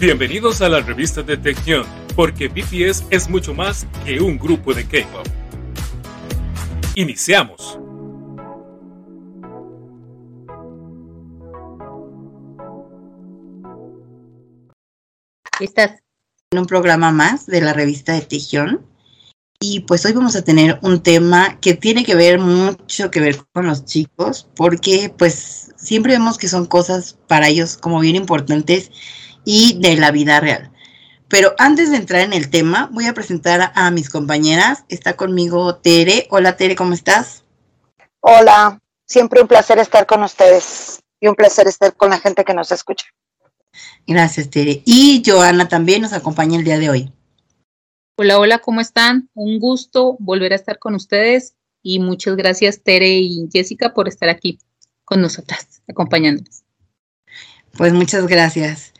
Bienvenidos a la revista de Tección, porque BTS es mucho más que un grupo de K-pop. Iniciamos. Estás en un programa más de la revista de Tejión. Y pues hoy vamos a tener un tema que tiene que ver mucho que ver con los chicos, porque pues siempre vemos que son cosas para ellos como bien importantes y de la vida real. Pero antes de entrar en el tema, voy a presentar a, mis compañeras. Está conmigo Tere. Hola Tere, ¿cómo estás? Hola, siempre un placer estar con ustedes y un placer estar con la gente que nos escucha. Gracias, Tere. Y Joana también nos acompaña el día de hoy. Hola, hola, ¿cómo están? Un gusto volver a estar con ustedes y muchas gracias, Tere y Jessica, por estar aquí con nosotras, acompañándonos. Pues muchas gracias.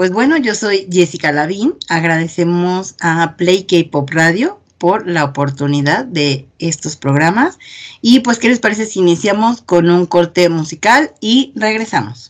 Pues bueno, yo soy Jessica Lavín. Agradecemos a Play K-Pop Radio por la oportunidad de estos programas. Y pues, ¿qué les parece si iniciamos con un corte musical y regresamos?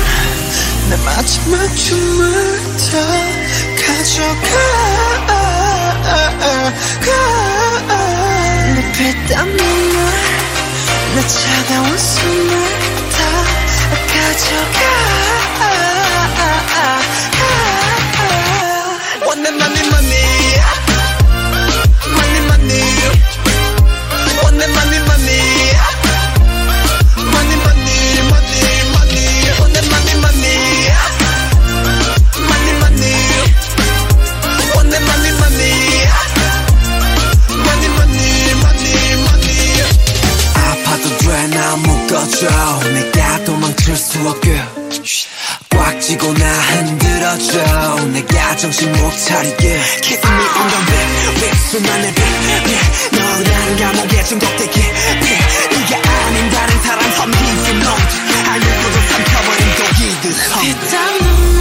내 마지막 춤을 다 가져가. 눈빛 땀 눈물 내 차가운 숨을 다 가져가. 원해 money. Money 원해 많이 꺼줘 내가 도망칠 수 없게. 꽉 쥐고 나 흔들어줘. 내가 정신 못 차리게. Kiss me on the back 수많 은？비 너라는 감옥에 중독되게 back 네가 아닌 다른 사람 섬기지 뭐. 넌 알면서도 삼켜버린 독이듯 피땀 눈물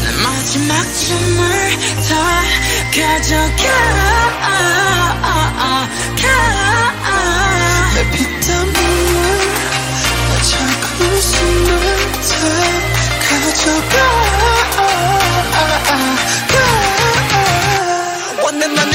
내 마지막 춤을 다 가져가 가. 내 비타민을 나 자꾸 숨을 다 가져가. 원해 난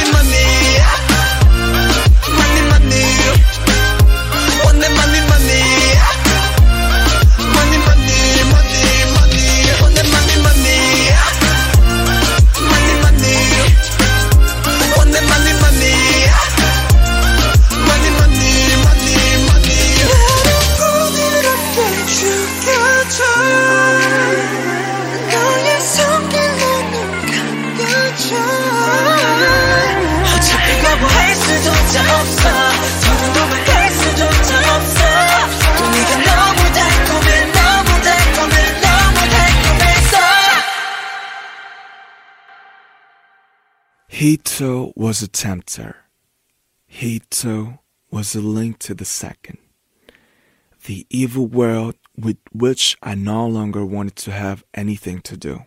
He too was a tempter. He too was a link to the second. The evil world with which I no longer wanted to have anything to do.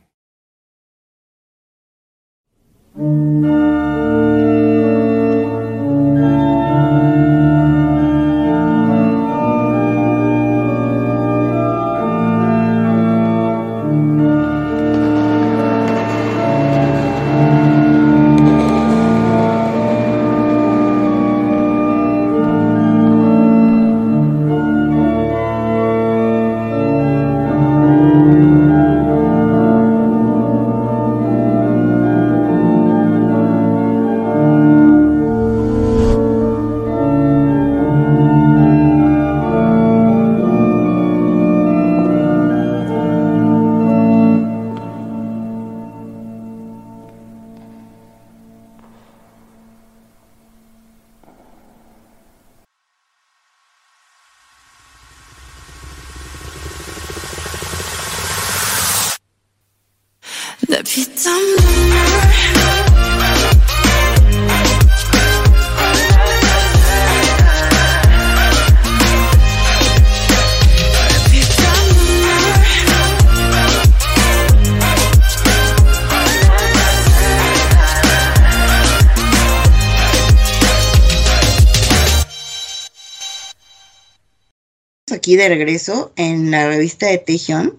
De regreso en la revista de Tejión.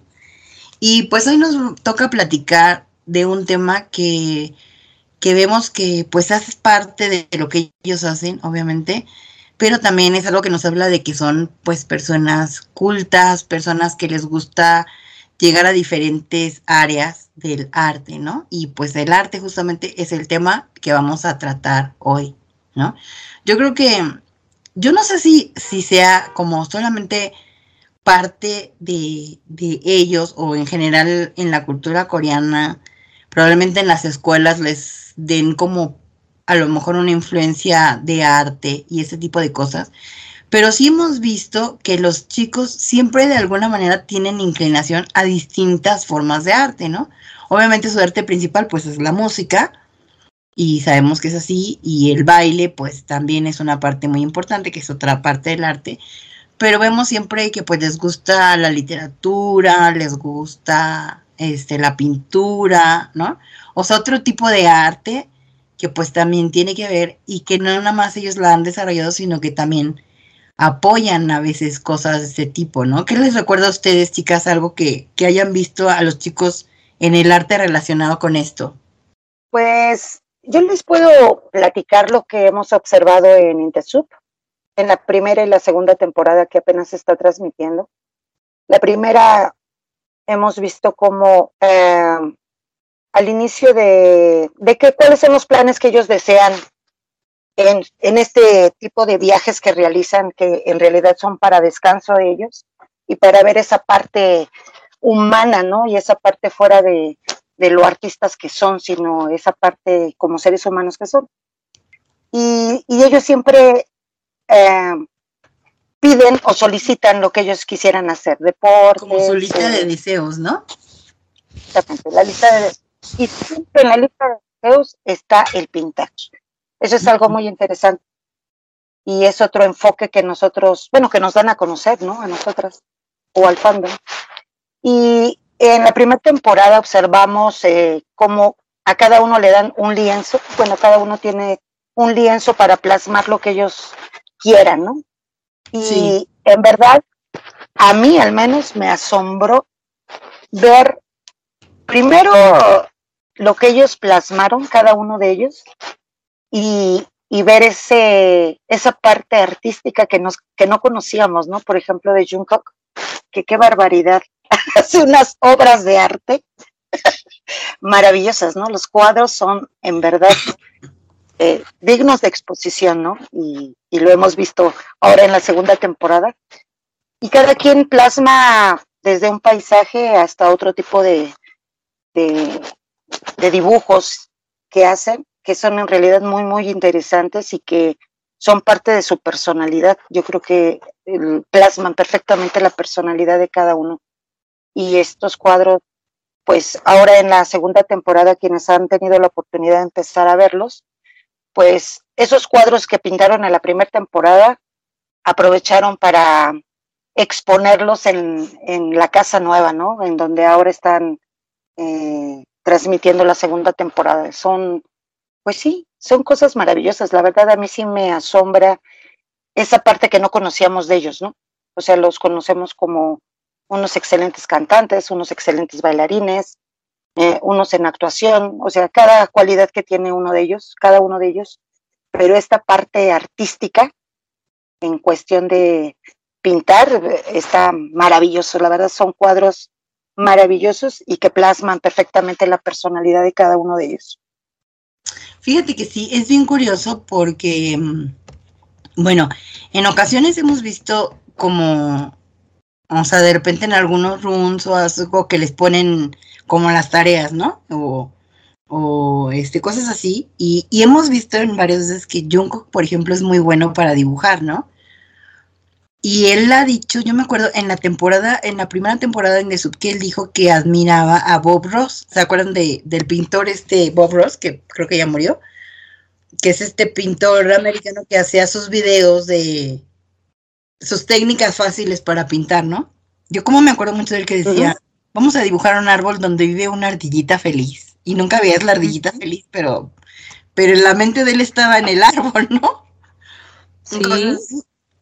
Y pues hoy nos toca platicar de un tema que, que vemos que pues hace parte de lo que ellos hacen, obviamente, pero también es algo que nos habla de que son pues personas cultas, personas que les gusta llegar a diferentes áreas del arte, ¿no? Y pues el arte justamente es el tema que vamos a tratar hoy, ¿no? Yo creo que yo no sé si, si sea como solamente parte de, de, ellos o en general en la cultura coreana, probablemente en las escuelas les den como a lo mejor una influencia de arte y ese tipo de cosas. Pero sí hemos visto que los chicos siempre de alguna manera tienen inclinación a distintas formas de arte, ¿no? Obviamente su arte principal pues es la música, y sabemos que es así, y el baile pues también es una parte muy importante, que es otra parte del arte, pero vemos siempre que pues les gusta la literatura, les gusta este la pintura, ¿no? O sea, otro tipo de arte que pues también tiene que ver y que no nada más ellos la han desarrollado, sino que también apoyan a veces cosas de este tipo, ¿no? ¿Qué les recuerda a ustedes, chicas, algo que, que hayan visto a los chicos en el arte relacionado con esto? Pues yo les puedo platicar lo que hemos observado en Intesup, en la primera y la segunda temporada que apenas se está transmitiendo. La primera hemos visto como eh, al inicio de, de que, cuáles son los planes que ellos desean en, en este tipo de viajes que realizan, que en realidad son para descanso de ellos y para ver esa parte humana, ¿no? Y esa parte fuera de, de lo artistas que son, sino esa parte como seres humanos que son. Y, y ellos siempre eh, piden o solicitan lo que ellos quisieran hacer, deportes. Como su lista de deseos, ¿no? Exactamente, la lista de y siempre en la lista de deseos está el pintar. Eso es algo muy interesante. Y es otro enfoque que nosotros, bueno, que nos dan a conocer, ¿no? A nosotras o al fandom. Y en la primera temporada observamos eh, cómo a cada uno le dan un lienzo, bueno, cada uno tiene un lienzo para plasmar lo que ellos quieran, ¿no? Y sí. en verdad, a mí al menos me asombró ver primero lo que ellos plasmaron, cada uno de ellos, y, y ver ese, esa parte artística que, nos, que no conocíamos, ¿no? Por ejemplo, de Jungkook, que qué barbaridad, hace unas obras de arte maravillosas, ¿no? Los cuadros son en verdad eh, dignos de exposición, ¿no? Y, lo hemos visto ahora en la segunda temporada. Y cada quien plasma desde un paisaje hasta otro tipo de, de, dibujos que hacen, que son en realidad muy, muy interesantes y que son parte de su personalidad. Yo creo que plasman perfectamente la personalidad de cada uno. Y estos cuadros pues ahora en la segunda temporada, quienes han tenido la oportunidad de empezar a verlos, pues esos cuadros que pintaron en la primera temporada aprovecharon para exponerlos en, en, la casa nueva, ¿no? En donde ahora están eh, transmitiendo la segunda temporada. Son, pues sí, son cosas maravillosas. La verdad a mí sí me asombra esa parte que no conocíamos de ellos, ¿no? O sea, los conocemos como unos excelentes cantantes, unos excelentes bailarines, eh, unos en actuación, o sea, cada cualidad que tiene uno de ellos, cada uno de ellos, pero esta parte artística en cuestión de pintar está maravilloso, la verdad son cuadros maravillosos y que plasman perfectamente la personalidad de cada uno de ellos. Fíjate que sí, es bien curioso porque, mm, bueno, en ocasiones hemos visto como, o sea, de repente en algunos rooms o algo que les ponen como las tareas, ¿no? O, este, cosas así. Y, y hemos visto en varias veces que Jungkook, por ejemplo, es muy bueno para dibujar, ¿no? Y él ha dicho, yo me acuerdo en la temporada, en la primera temporada en The Sub, que él dijo que admiraba a Bob Ross. ¿Se acuerdan de, del pintor este Bob Ross, que creo que ya murió? Que es este pintor americano que hacía sus videos de sus técnicas fáciles para pintar, ¿no? Yo como me acuerdo mucho de él que decía, vamos a dibujar un árbol donde vive una ardillita feliz. Y nunca veías la ardillita feliz, pero, pero la mente de él estaba en el árbol, ¿no? Sí.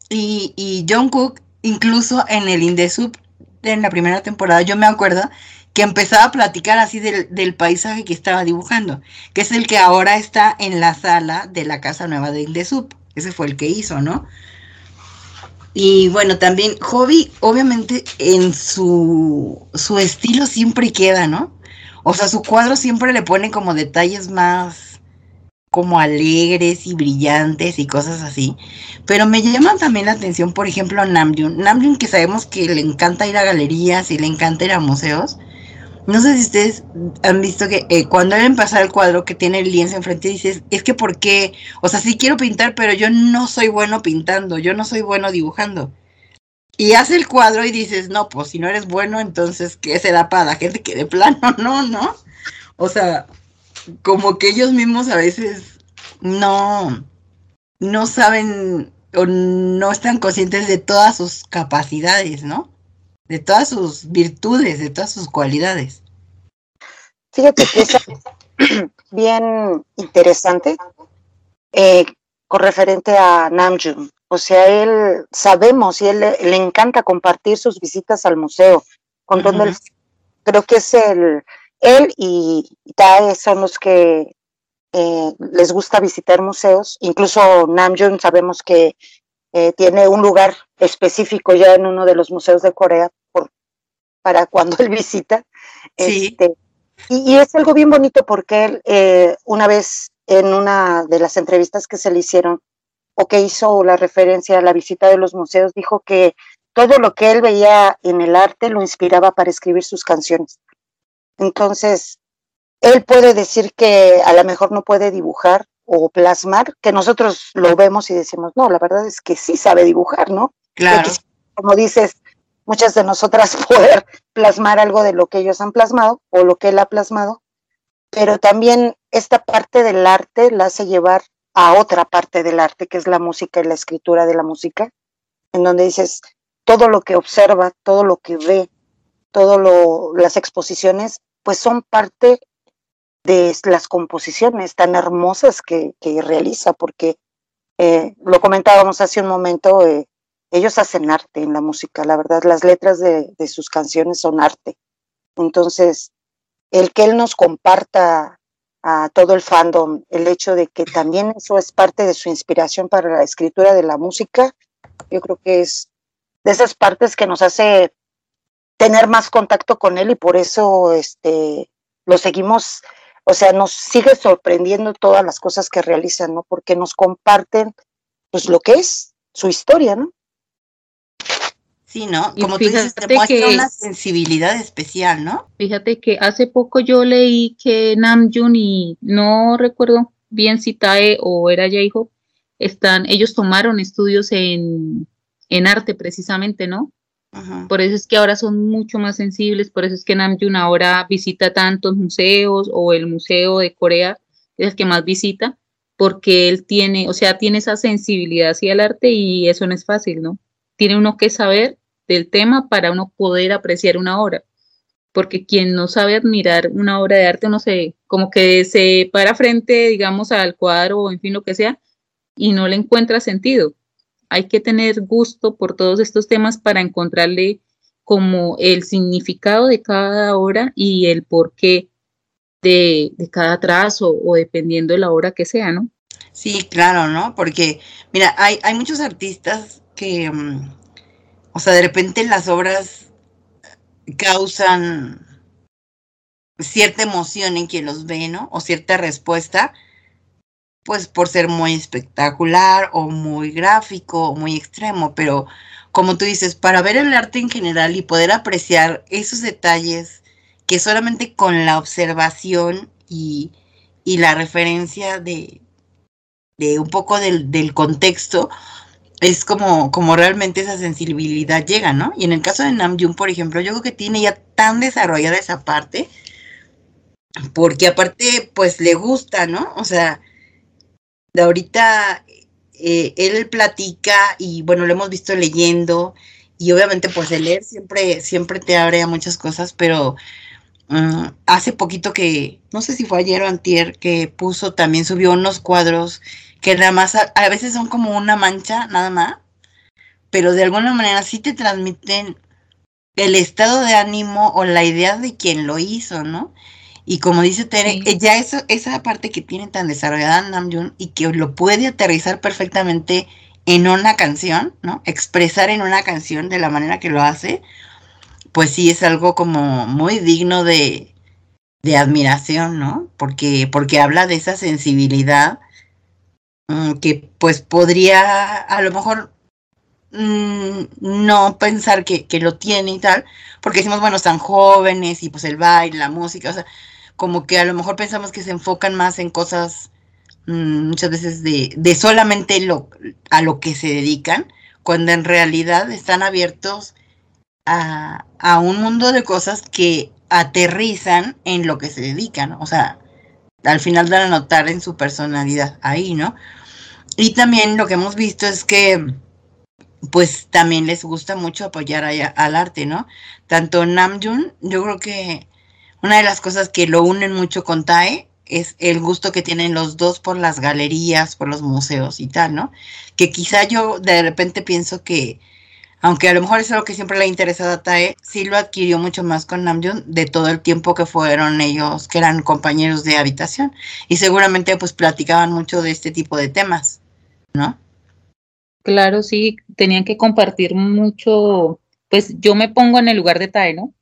Y, y John Cook, incluso en el Indesub, en la primera temporada, yo me acuerdo que empezaba a platicar así del, del, paisaje que estaba dibujando, que es el que ahora está en la sala de la casa nueva de Indesub. Ese fue el que hizo, ¿no? Y bueno, también Hobby, obviamente, en su, su estilo siempre queda, ¿no? O sea, su cuadro siempre le pone como detalles más como alegres y brillantes y cosas así. Pero me llama también la atención, por ejemplo, Namjoon. Namjoon que sabemos que le encanta ir a galerías y le encanta ir a museos. No sé si ustedes han visto que eh, cuando él empezó el cuadro que tiene el lienzo enfrente, dices, es que por qué, o sea, sí quiero pintar, pero yo no soy bueno pintando, yo no soy bueno dibujando. Y hace el cuadro y dices, no, pues si no eres bueno, entonces, ¿qué se da para la gente que de plano no, no? O sea, como que ellos mismos a veces no, no saben o no están conscientes de todas sus capacidades, ¿no? De todas sus virtudes, de todas sus cualidades. Fíjate que es bien interesante eh, con referente a Namjoon. O sea, él sabemos y él le, encanta compartir sus visitas al museo. Con uh -huh. creo que es el, él y Tae son los que eh, les gusta visitar museos. Incluso Namjoon sabemos que eh, tiene un lugar específico ya en uno de los museos de Corea para cuando él visita. Sí. Este, y, y, es algo bien bonito porque él eh, una vez en una de las entrevistas que se le hicieron o que hizo la referencia a la visita de los museos, dijo que todo lo que él veía en el arte lo inspiraba para escribir sus canciones. Entonces, él puede decir que a lo mejor no puede dibujar o plasmar, que nosotros lo vemos y decimos, no, la verdad es que sí sabe dibujar, ¿no? Claro. Que, como dices, muchas de nosotras poder plasmar algo de lo que ellos han plasmado o lo que él ha plasmado, pero también esta parte del arte la hace llevar a otra parte del arte, que es la música y la escritura de la música, en donde dices, todo lo que observa, todo lo que ve, todas las exposiciones, pues son parte de las composiciones tan hermosas que, realiza, porque eh, lo comentábamos hace un momento, eh, ellos hacen arte en la música, la verdad, las letras de, sus canciones son arte. Entonces, el que él nos comparta a todo el fandom el hecho de que también eso es parte de su inspiración para la escritura de la música, yo creo que es de esas partes que nos hace tener más contacto con él y por eso este, lo seguimos, o sea, nos sigue sorprendiendo todas las cosas que realizan, ¿no? Porque nos comparten pues lo que es su historia, ¿no? Sí, ¿no? Como tú dices, te muestra que, una sensibilidad especial, ¿no? Fíjate que hace poco yo leí que Namjoon y no recuerdo bien si Tae o era J-Hope, están, ellos tomaron estudios en, en arte precisamente, ¿no? Ujú. Por eso es que ahora son mucho más sensibles, por eso es que Namjoon ahora visita tantos museos o el museo de Corea es el que más visita, porque él tiene, o sea, tiene esa sensibilidad hacia el arte y eso no es fácil, ¿no? Tiene uno que saber del tema para uno poder apreciar una obra, porque quien no sabe admirar una obra de arte, no sé, como que se para frente, digamos, al cuadro o en fin, lo que sea, y no le encuentra sentido hay que tener gusto por todos estos temas para encontrarle como el significado de cada obra y el porqué de, de cada trazo o dependiendo de la obra que sea, ¿no? Sí, claro, ¿no? Porque, mira, hay, hay muchos artistas que, mm, o sea, de repente las obras causan cierta emoción en quien los ve, ¿no? O cierta respuesta, pues por ser muy espectacular o muy gráfico o muy extremo, pero como tú dices, para ver el arte en general y poder apreciar esos detalles que solamente con la observación y, y la referencia de, de un poco del, del, contexto, es como, como realmente esa sensibilidad llega, ¿no? Y en el caso de Namjoon, por ejemplo, yo creo que tiene ya tan desarrollada esa parte, porque aparte, pues le gusta, ¿no? O sea, de ahorita eh, él platica y bueno, lo hemos visto leyendo y obviamente pues el leer siempre, siempre te abre a muchas cosas, pero um, hace poquito que, no sé si fue ayer o antier, que puso, también subió unos cuadros que nada más a, a veces son como una mancha, nada más, pero de alguna manera sí te transmiten el estado de ánimo o la idea de quien lo hizo, ¿no? Y como dice Tere, sí. ya eso, esa parte que tiene tan desarrollada Namjoon y que lo puede aterrizar perfectamente en una canción, ¿no? Expresar en una canción de la manera que lo hace, pues sí es algo como muy digno de, de admiración, ¿no? Porque, porque habla de esa sensibilidad mmm, que pues podría a lo mejor mmm, no pensar que, lo tiene y tal, porque decimos, bueno, están jóvenes y pues el baile, la música, o sea, como que a lo mejor pensamos que se enfocan más en cosas mmm, muchas veces de, de solamente lo, a lo que se dedican, cuando en realidad están abiertos a, a, un mundo de cosas que aterrizan en lo que se dedican, o sea, al final dan a notar en su personalidad ahí, ¿no? Y también lo que hemos visto es que pues también les gusta mucho apoyar al arte, ¿no? Tanto Namjoon, yo creo que una de las cosas que lo unen mucho con Tae es el gusto que tienen los dos por las galerías, por los museos y tal, ¿no? Que quizá yo de repente pienso que, aunque a lo mejor es algo que siempre le ha interesado a Tae, sí lo adquirió mucho más con Namjoon de todo el tiempo que fueron ellos, que eran compañeros de habitación. Y seguramente pues platicaban mucho de este tipo de temas, ¿no? Claro, sí, tenían que compartir mucho, pues yo me pongo en el lugar de Tae, ¿no?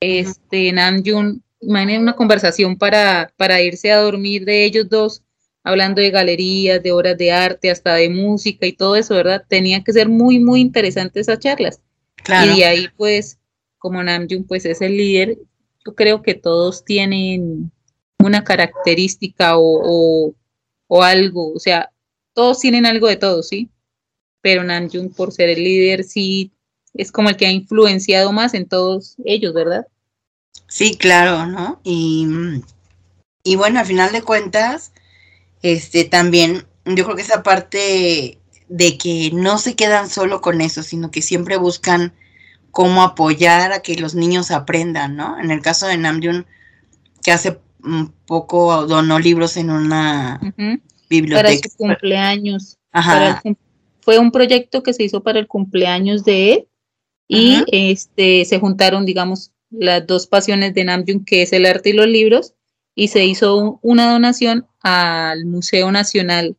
Este, Namjoon, imaginen una conversación para, para irse a dormir de ellos dos, hablando de galerías, de obras de arte, hasta de música y todo eso, ¿verdad? Tenían que ser muy, muy interesantes esas charlas. Claro. Y de ahí, pues, como Namjoon, pues es el líder, yo creo que todos tienen una característica o, o, o algo, o sea, todos tienen algo de todo, ¿sí? Pero Namjoon, por ser el líder, sí es como el que ha influenciado más en todos ellos, ¿verdad? Sí, claro, ¿no? Y, y bueno, al final de cuentas, este también, yo creo que esa parte de que no se quedan solo con eso, sino que siempre buscan cómo apoyar a que los niños aprendan, ¿no? En el caso de Namjoon, que hace un poco donó libros en una uh -huh. Biblioteca. Para su cumpleaños. Ajá. El, fue un proyecto que se hizo para el cumpleaños de él y este se juntaron, digamos, las dos pasiones de Namjoon, que es el arte y los libros, y se hizo una donación al Museo Nacional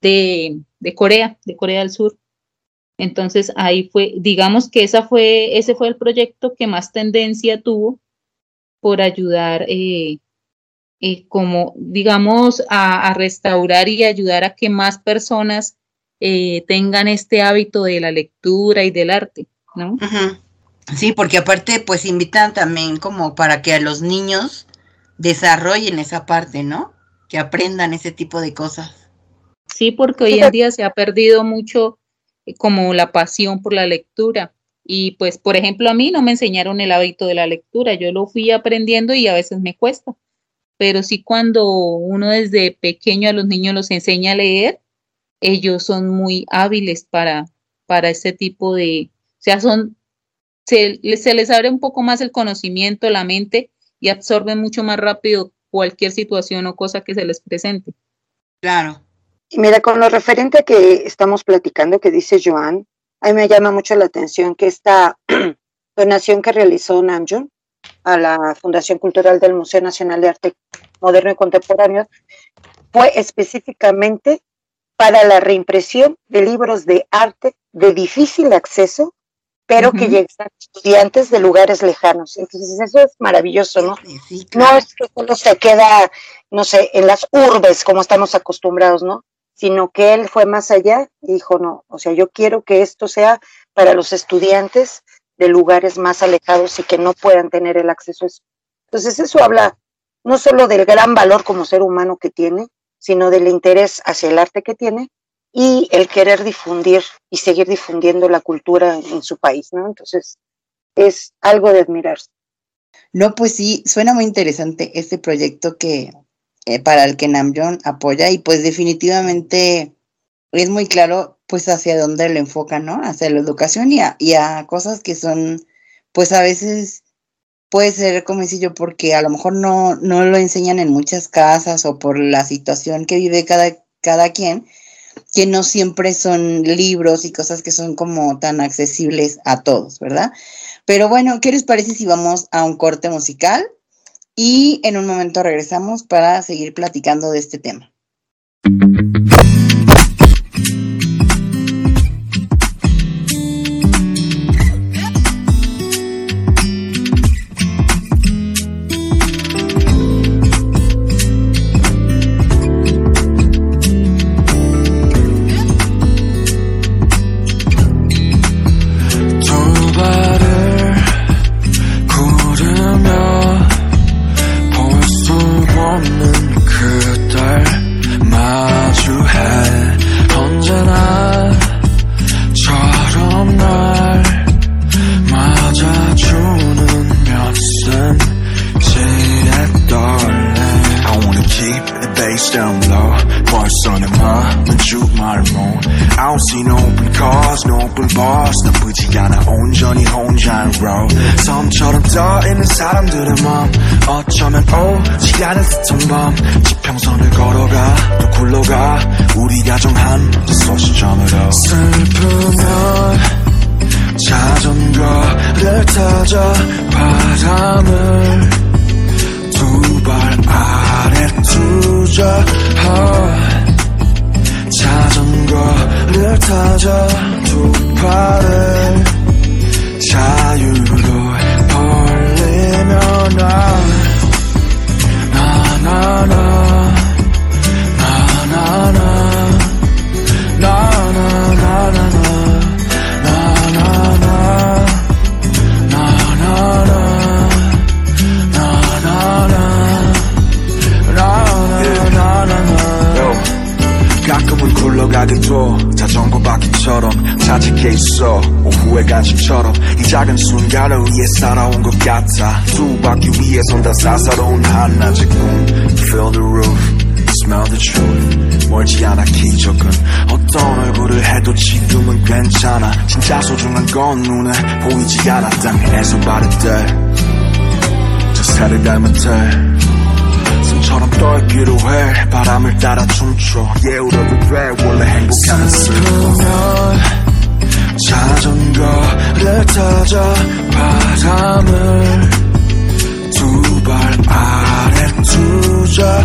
de, de, Corea, de Corea del Sur. Entonces ahí fue, digamos que esa fue, ese fue el proyecto que más tendencia tuvo por ayudar, eh, eh, como digamos, a, a, restaurar y ayudar a que más personas eh, tengan este hábito de la lectura y del arte, ¿no? Uh -huh. Sí, porque aparte, pues invitan también como para que a los niños desarrollen esa parte, ¿no? Que aprendan ese tipo de cosas. Sí, porque hoy en día se ha perdido mucho eh, como la pasión por la lectura Y pues, por ejemplo, a mí no me enseñaron el hábito de la lectura, yo lo fui aprendiendo y a veces me cuesta. Pero sí cuando uno desde pequeño a los niños los enseña a leer, ellos son muy hábiles para, para este tipo de, o sea, son, se, se les abre un poco más el conocimiento, la mente y absorben mucho más rápido cualquier situación o cosa que se les presente. Claro. Y mira, con lo referente a que estamos platicando, que dice Joan, a mí me llama mucho la atención que esta donación que realizó Namjoon a la Fundación Cultural del Museo Nacional de Arte Moderno y Contemporáneo fue específicamente para la reimpresión de libros de arte de difícil acceso, pero que llegan a estudiantes de lugares lejanos. Entonces, eso es maravilloso, ¿no? No es que solo se queda, no sé, en las urbes como estamos acostumbrados, ¿no? Sino que él fue más allá y dijo, no, o sea, yo quiero que esto sea para los estudiantes de lugares más alejados y que no puedan tener el acceso a eso. Entonces, eso habla no solo del gran valor como ser humano que tiene, sino del interés hacia el arte que tiene y el querer difundir y seguir difundiendo la cultura en su país, ¿no? Entonces, es algo de admirarse. No, pues sí, suena muy interesante este proyecto que eh, para el que Namjoon apoya y pues definitivamente es muy claro pues hacia dónde lo enfoca, ¿no? Hacia la educación y a, y a cosas que son pues a veces puede ser como yo porque a lo mejor no, no lo enseñan en muchas casas o por la situación que vive cada, cada quien, que no siempre son libros y cosas que son como tan accesibles a todos, ¿verdad? Pero bueno, ¿qué les parece si vamos a un corte musical? Y en un momento regresamos para seguir platicando de este tema. 그 정범 지평선 위에 선다 사사로운 한낮의 꿈 Feel the roof, smell the truth. 멀지 않아 기적은 어떤 얼굴을 해도 지금은 괜찮아. 진짜 소중한 건 눈에 보이지 않아. 땅에서 바를 때 저 새를 닮은 때 숨처럼 떨기로 해 바람을 따라 춤춰. 예우려도 돼 원래 행복한 슬픔 자전거를 타자 바람을 두 발 아래 두자.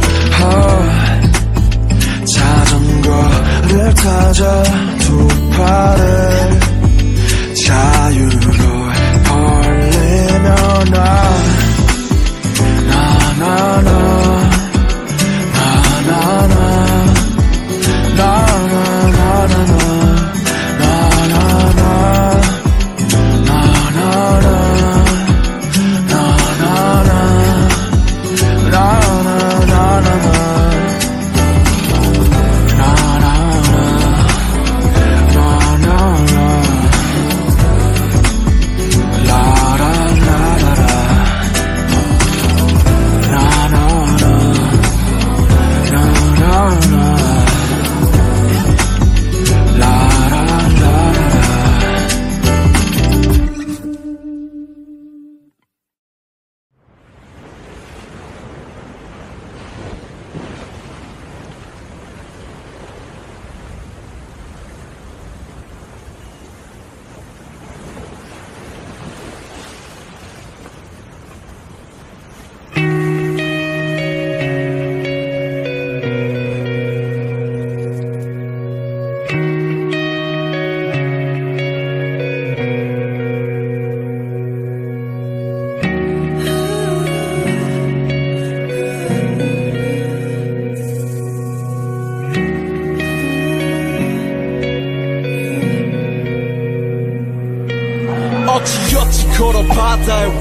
자전거를 타자. 두 팔을 자유로 벌리며 나나나나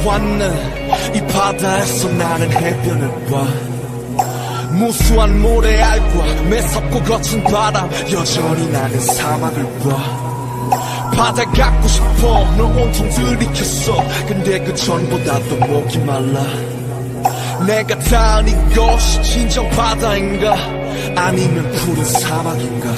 왔네. 이 바다에서 나는 해변을 봐. 무수한 모래알과 매섭고 거친 바람 여전히 나는 사막을 봐. 바다 갖고 싶어 너 온통 들이켰어. 근데 그 전보다도 목이 말라. 내가 닿은 이것이 진정 바다인가? 아니면 푸른 사막인가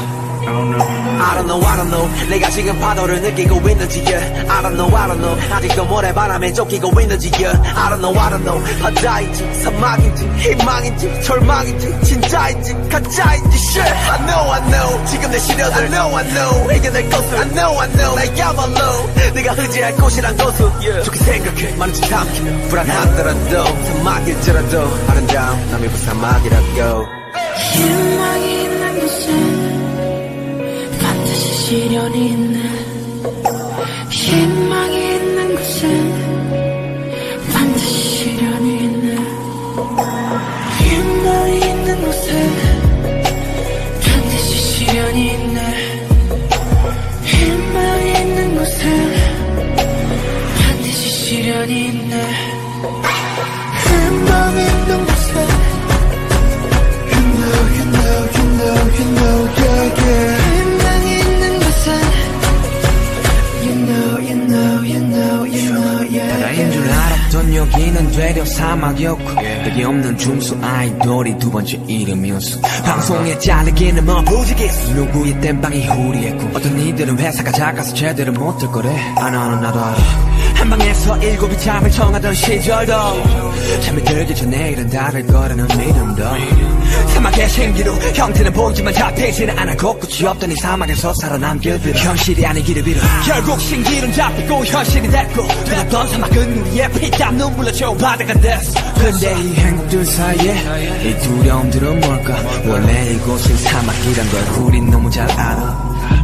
I don't know, I don't know. 내가 지금 파도를 느끼고 있는지, yeah. I don't know, I don't know. 아직도 모래바람에 쫓기고 있는지, yeah. I don't know, I don't know. 바다인지, 사막인지, 희망인지, 절망인지, 진짜인지, 가짜인지, shit. I know, I know. 지금 내 시련을 I know, I know. 이겨낼 것을 I know, I know. 나야말로 내가 의지할 곳이란 곳을 yeah. 좋게 생각해. 많은 짓 삼키며 불안하더라도 사막일지라도 아름다운 남이 부 사막이라고. 희망이 곳에 반드 시 시련이 있네 희망이 있는 곳에 사막이었고 여기 없는 중수 아이돌이 두 번째 이름이었어. 방송에 잘리기는 뭐 부지기수 누구의 땜빵이 후리했고 어떤 이들은 회사가 작아서 제대로 못할 거래. 아 나는 나도 알아 한 방에서 일곱이 잠을 청하던 시절도 잠이 들기 전에 일은 다를 거라는 믿음도 사막의 생기로 형태는 보이지만 잡히지는 않아 곳곳이 없던 이 사막에서 살아남길 빌어 현실이 아니기를 빌어 결국 신기는 잡히고 현실이 됐고 되었던 사막은 우리의 피땀 눈물로 채워 바다가 됐어. 근데 이 행복들 사이에 이 두려움들은 뭘까? 원래 이곳은 사막이란 걸 우린 너무 잘 알아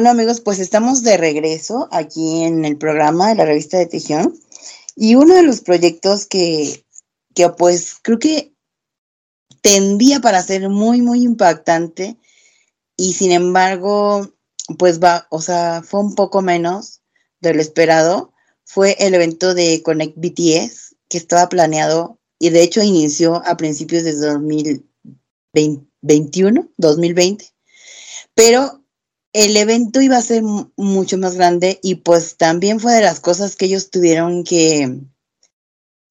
Bueno amigos, pues estamos de regreso aquí en el programa de la revista de Tejión. Y uno de los proyectos que, que pues creo que tendía para ser muy, muy impactante y sin embargo, pues va, o sea, fue un poco menos de lo esperado, fue el evento de Connect BTS que estaba planeado y de hecho inició a principios de 2021, 2020, pero el evento iba a ser mu- mucho más grande y pues también fue de las cosas que ellos tuvieron que,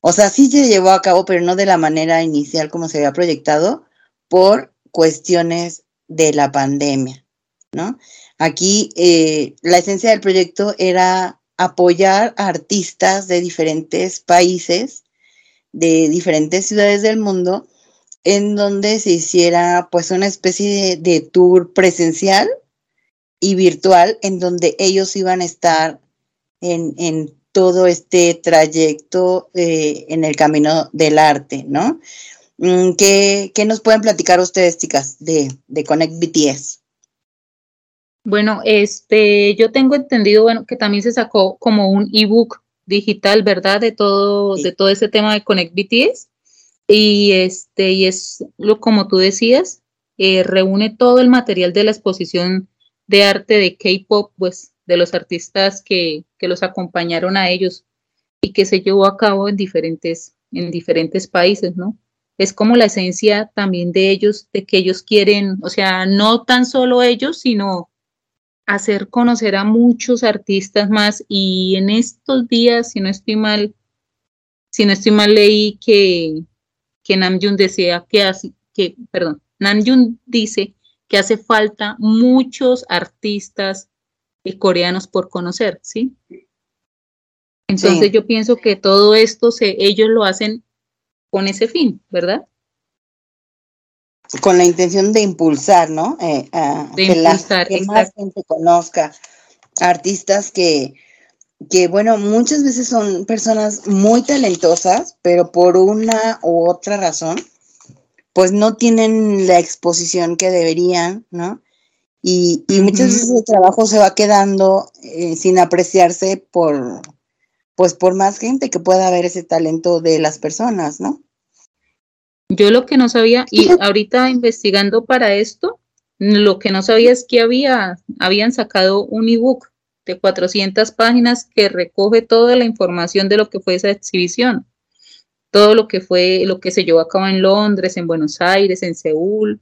o sea, sí se llevó a cabo, pero no de la manera inicial como se había proyectado por cuestiones de la pandemia, ¿no? Aquí eh, la esencia del proyecto era apoyar a artistas de diferentes países, de diferentes ciudades del mundo, en donde se hiciera pues una especie de tour presencial y virtual en donde ellos iban a estar en, en todo este trayecto eh, en el camino del arte, ¿no? Mm, ¿Qué, qué nos pueden platicar ustedes, chicas, de, de Connect BTS? Bueno, este, yo tengo entendido, bueno, que también se sacó como un ebook digital, ¿verdad? De todo, Sí. de todo ese tema de Connect BTS. Y este, y es lo como tú decías, eh, reúne todo el material de la exposición de arte de K-pop, pues, de los artistas que, que los acompañaron a ellos y que se llevó a cabo en diferentes, en diferentes países, ¿no? Es como la esencia también de ellos, de que ellos quieren, o sea, no tan solo ellos, sino hacer conocer a muchos artistas más y en estos días, si no estoy mal, si no estoy mal leí que, que Namjoon decía que hace, que, perdón, Namjoon dice que hace falta muchos artistas eh, coreanos por conocer, ¿sí? Entonces Sí. yo pienso que todo esto se, ellos lo hacen con ese fin, ¿verdad? Con la intención de impulsar, ¿no? Eh, a De que, la- impulsar, que más gente conozca artistas que, que, bueno, muchas veces son personas muy talentosas, pero por una u otra razón, pues no tienen la exposición que deberían, ¿no? Y, y muchas veces el trabajo se va quedando eh, sin apreciarse por, pues por más gente que pueda ver ese talento de las personas, ¿no? Yo lo que no sabía, y ahorita investigando para esto, lo que no sabía es que había, habían sacado un ebook de 400 páginas que recoge toda la información de lo que fue esa exhibición. Todo lo que fue, lo que se llevó a cabo en Londres, en Buenos Aires, en Seúl,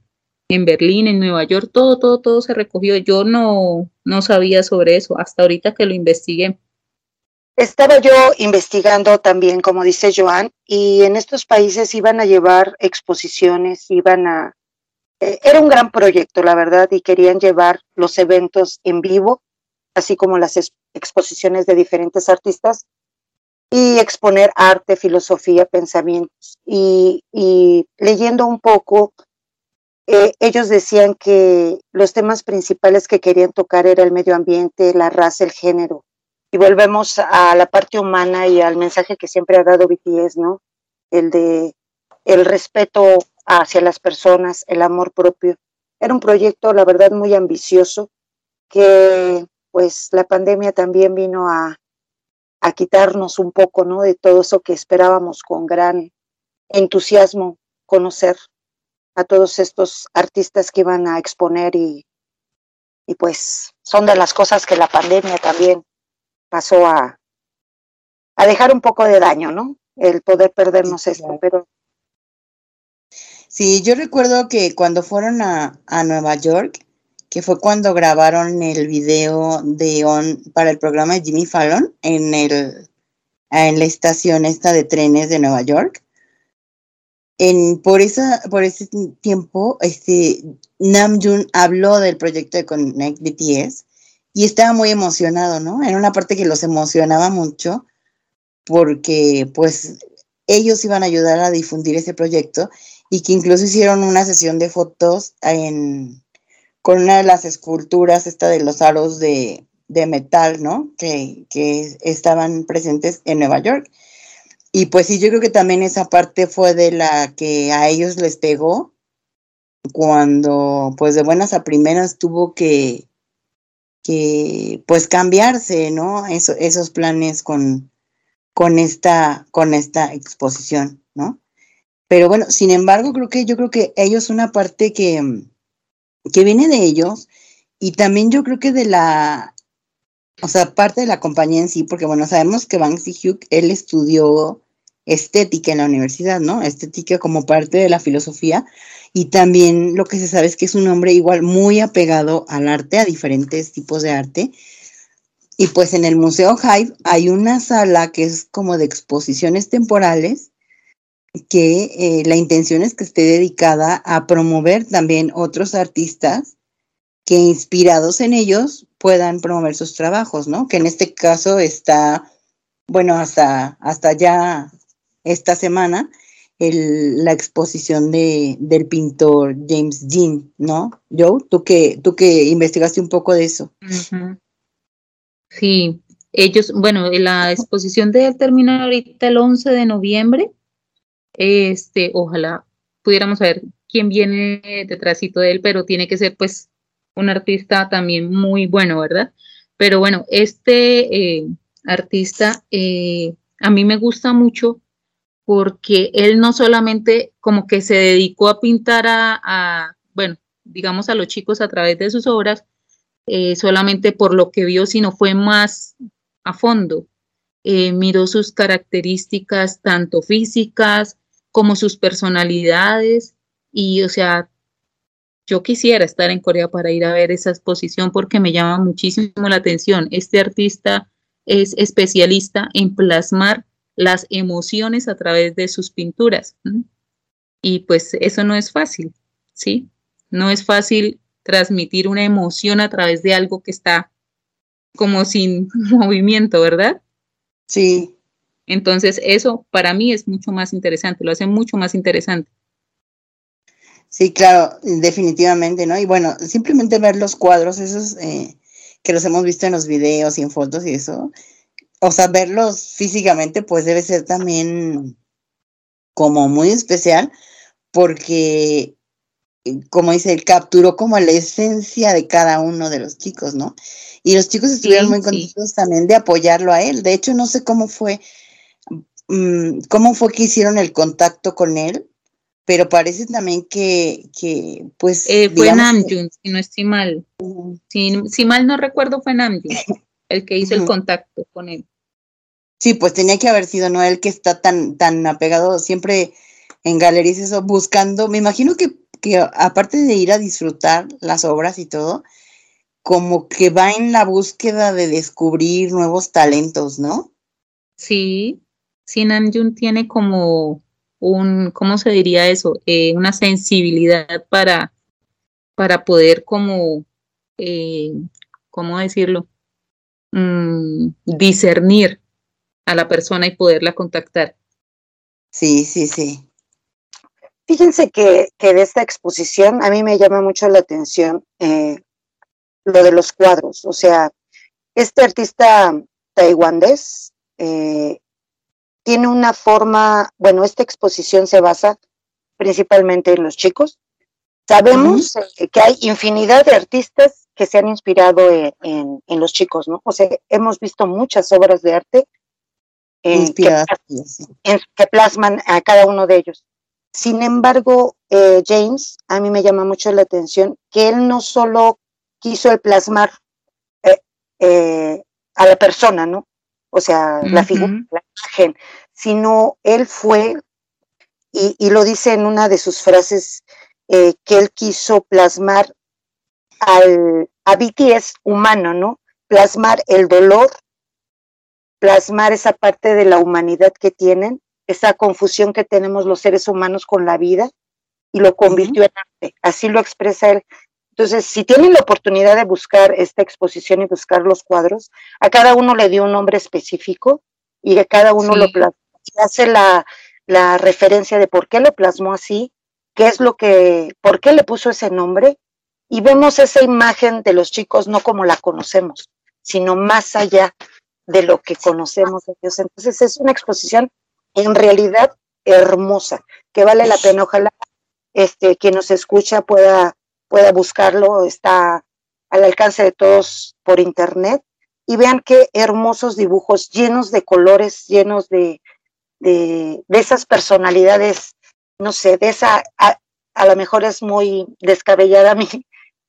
en Berlín, en Nueva York, todo, todo, todo se recogió. Yo no, no sabía sobre eso hasta ahorita que lo investigué. Estaba yo investigando también, como dice Joan, y en estos países iban a llevar exposiciones, iban a... eh, era un gran proyecto, la verdad, y querían llevar los eventos en vivo, así como las ex- exposiciones de diferentes artistas, y exponer arte, filosofía, pensamientos. Y, leyendo un poco, eh, ellos decían que los temas principales que querían tocar era el medio ambiente, la raza, el género y volvemos a la parte humana y al mensaje que siempre ha dado BTS, ¿no? El de el respeto hacia las personas, el amor propio. Era un proyecto, la verdad, muy ambicioso, que pues la pandemia también vino a, a quitarnos un poco, ¿no? De todo eso que esperábamos con gran entusiasmo conocer a todos estos artistas que iban a exponer y, y pues son de las cosas que la pandemia también pasó a, a dejar un poco de daño, ¿no? El poder perdernos Sí, esto, claro. pero Sí, yo recuerdo que cuando fueron a, a Nueva York, que fue cuando grabaron el video de On para el programa de Jimmy Fallon en el en la estación esta de trenes de Nueva York. En, por esa, por ese tiempo, este Namjoon habló del proyecto de Connect BTS y estaba muy emocionado, ¿no? Era una parte que los emocionaba mucho porque pues ellos iban a ayudar a difundir ese proyecto y que incluso hicieron una sesión de fotos en, con una de las esculturas esta de los aros de, de metal, ¿no? Que, que estaban presentes en Nueva York. Y pues sí, yo creo que también esa parte fue de la que a ellos les pegó cuando pues de buenas a primeras tuvo que, que pues cambiarse, ¿no? Eso, esos planes con, con, esta, con esta exposición, ¿no? Pero bueno, sin embargo, creo que yo creo que ellos una parte que, que viene de ellos y también yo creo que de la, o sea, parte de la compañía en sí, porque bueno, sabemos que Bang Si-hyuk, él estudió estética en la universidad, ¿no? Estética como parte de la filosofía y también lo que se sabe es que es un hombre igual muy apegado al arte, a diferentes tipos de arte. Y pues en el Museo Hive hay una sala que es como de exposiciones temporales que eh, la intención es que esté dedicada a promover también otros artistas que inspirados en ellos puedan promover sus trabajos, ¿no? Que en este caso está, bueno, hasta, hasta ya esta semana, la exposición de, del pintor James Dean, ¿no? Joe, tú que, tú que investigaste un poco de eso. Sí, ellos, bueno, la exposición de él termina ahorita el 11 de noviembre. Este, ojalá pudiéramos saber quién viene detrásito de él, pero tiene que ser pues un artista también muy bueno, ¿verdad? Pero bueno, este eh, artista eh, a mí me gusta mucho porque él no solamente como que se dedicó a pintar a, bueno, digamos a los chicos a través de sus obras, eh, solamente por lo que vio, sino fue más a fondo. Miró sus características tanto físicas como sus personalidades y, o sea, yo quisiera estar en Corea para ir a ver esa exposición porque me llama muchísimo la atención. Este artista es especialista en plasmar las emociones a través de sus pinturas. Y pues eso no es fácil, ¿sí? No es fácil transmitir una emoción a través de algo que está como sin movimiento, ¿verdad? Sí, Entonces eso para mí es mucho más interesante, lo hace mucho más interesante. sí, claro, definitivamente, ¿no? Y bueno, simplemente ver los cuadros, esos eh, que los hemos visto en los videos y en fotos y eso, o sea, verlos físicamente, pues debe ser también como muy especial, porque, eh, como dice, él capturó como la esencia de cada uno de los chicos, ¿no? Y los chicos estuvieron Sí, muy sí. contentos también de apoyarlo a él. De hecho, no sé cómo fue, cómo fue que hicieron el contacto con él, pero parece también que, que pues, Eh, fue Namjoon, si no estoy mal. Si, si mal no recuerdo fue Namjoon, el que hizo el contacto con él. Sí, pues tenía que haber sido no él que está tan, tan apegado siempre en galerías, eso, buscando, me imagino que, que aparte de ir a disfrutar las obras y todo, como que va en la búsqueda de descubrir nuevos talentos, ¿no? Sí, sí, Namjoon tiene como un, ¿cómo se diría eso? Eh, una sensibilidad para, para poder como, eh, ¿cómo decirlo? Mm, discernir a la persona y poderla contactar. Sí, sí, sí. Fíjense que, que de esta exposición a mí me llama mucho la atención eh, lo de los cuadros. O sea, este artista taiwanés eh, tiene una forma, bueno, esta exposición se basa principalmente en los chicos. Sabemos eh, que hay infinidad de artistas que se han inspirado en, en- en los chicos, ¿no? O sea, hemos visto muchas obras de arte eh, que plasman a cada uno de ellos. Sin embargo, eh, James, a mí me llama mucho la atención que él no solo quiso el plasmar eh, eh, a la persona, ¿no? O sea, la figura, la imagen, sino él fue, y, y lo dice en una de sus frases, eh, que él quiso plasmar al, a BTS humano, ¿no? Plasmar el dolor, plasmar esa parte de la humanidad que tienen, esa confusión que tenemos los seres humanos con la vida, y lo convirtió en arte. Así lo expresa él. Entonces, si tienen la oportunidad de buscar esta exposición y buscar los cuadros, a cada uno le dio un nombre específico y a cada uno lo Sí. plasmó. Se hace la, la referencia de por qué lo plasmó así, qué es lo que, por qué le puso ese nombre, y vemos esa imagen de los chicos no como la conocemos, sino más allá de lo que conocemos de ellos. Entonces es una exposición en realidad hermosa, que vale la pena. Ojalá este quien nos escucha pueda, pueda buscarlo, está al alcance de todos por internet, y vean qué hermosos dibujos llenos de colores, llenos de, de, de esas personalidades, no sé, de esa, a, a lo mejor es muy descabellada mi,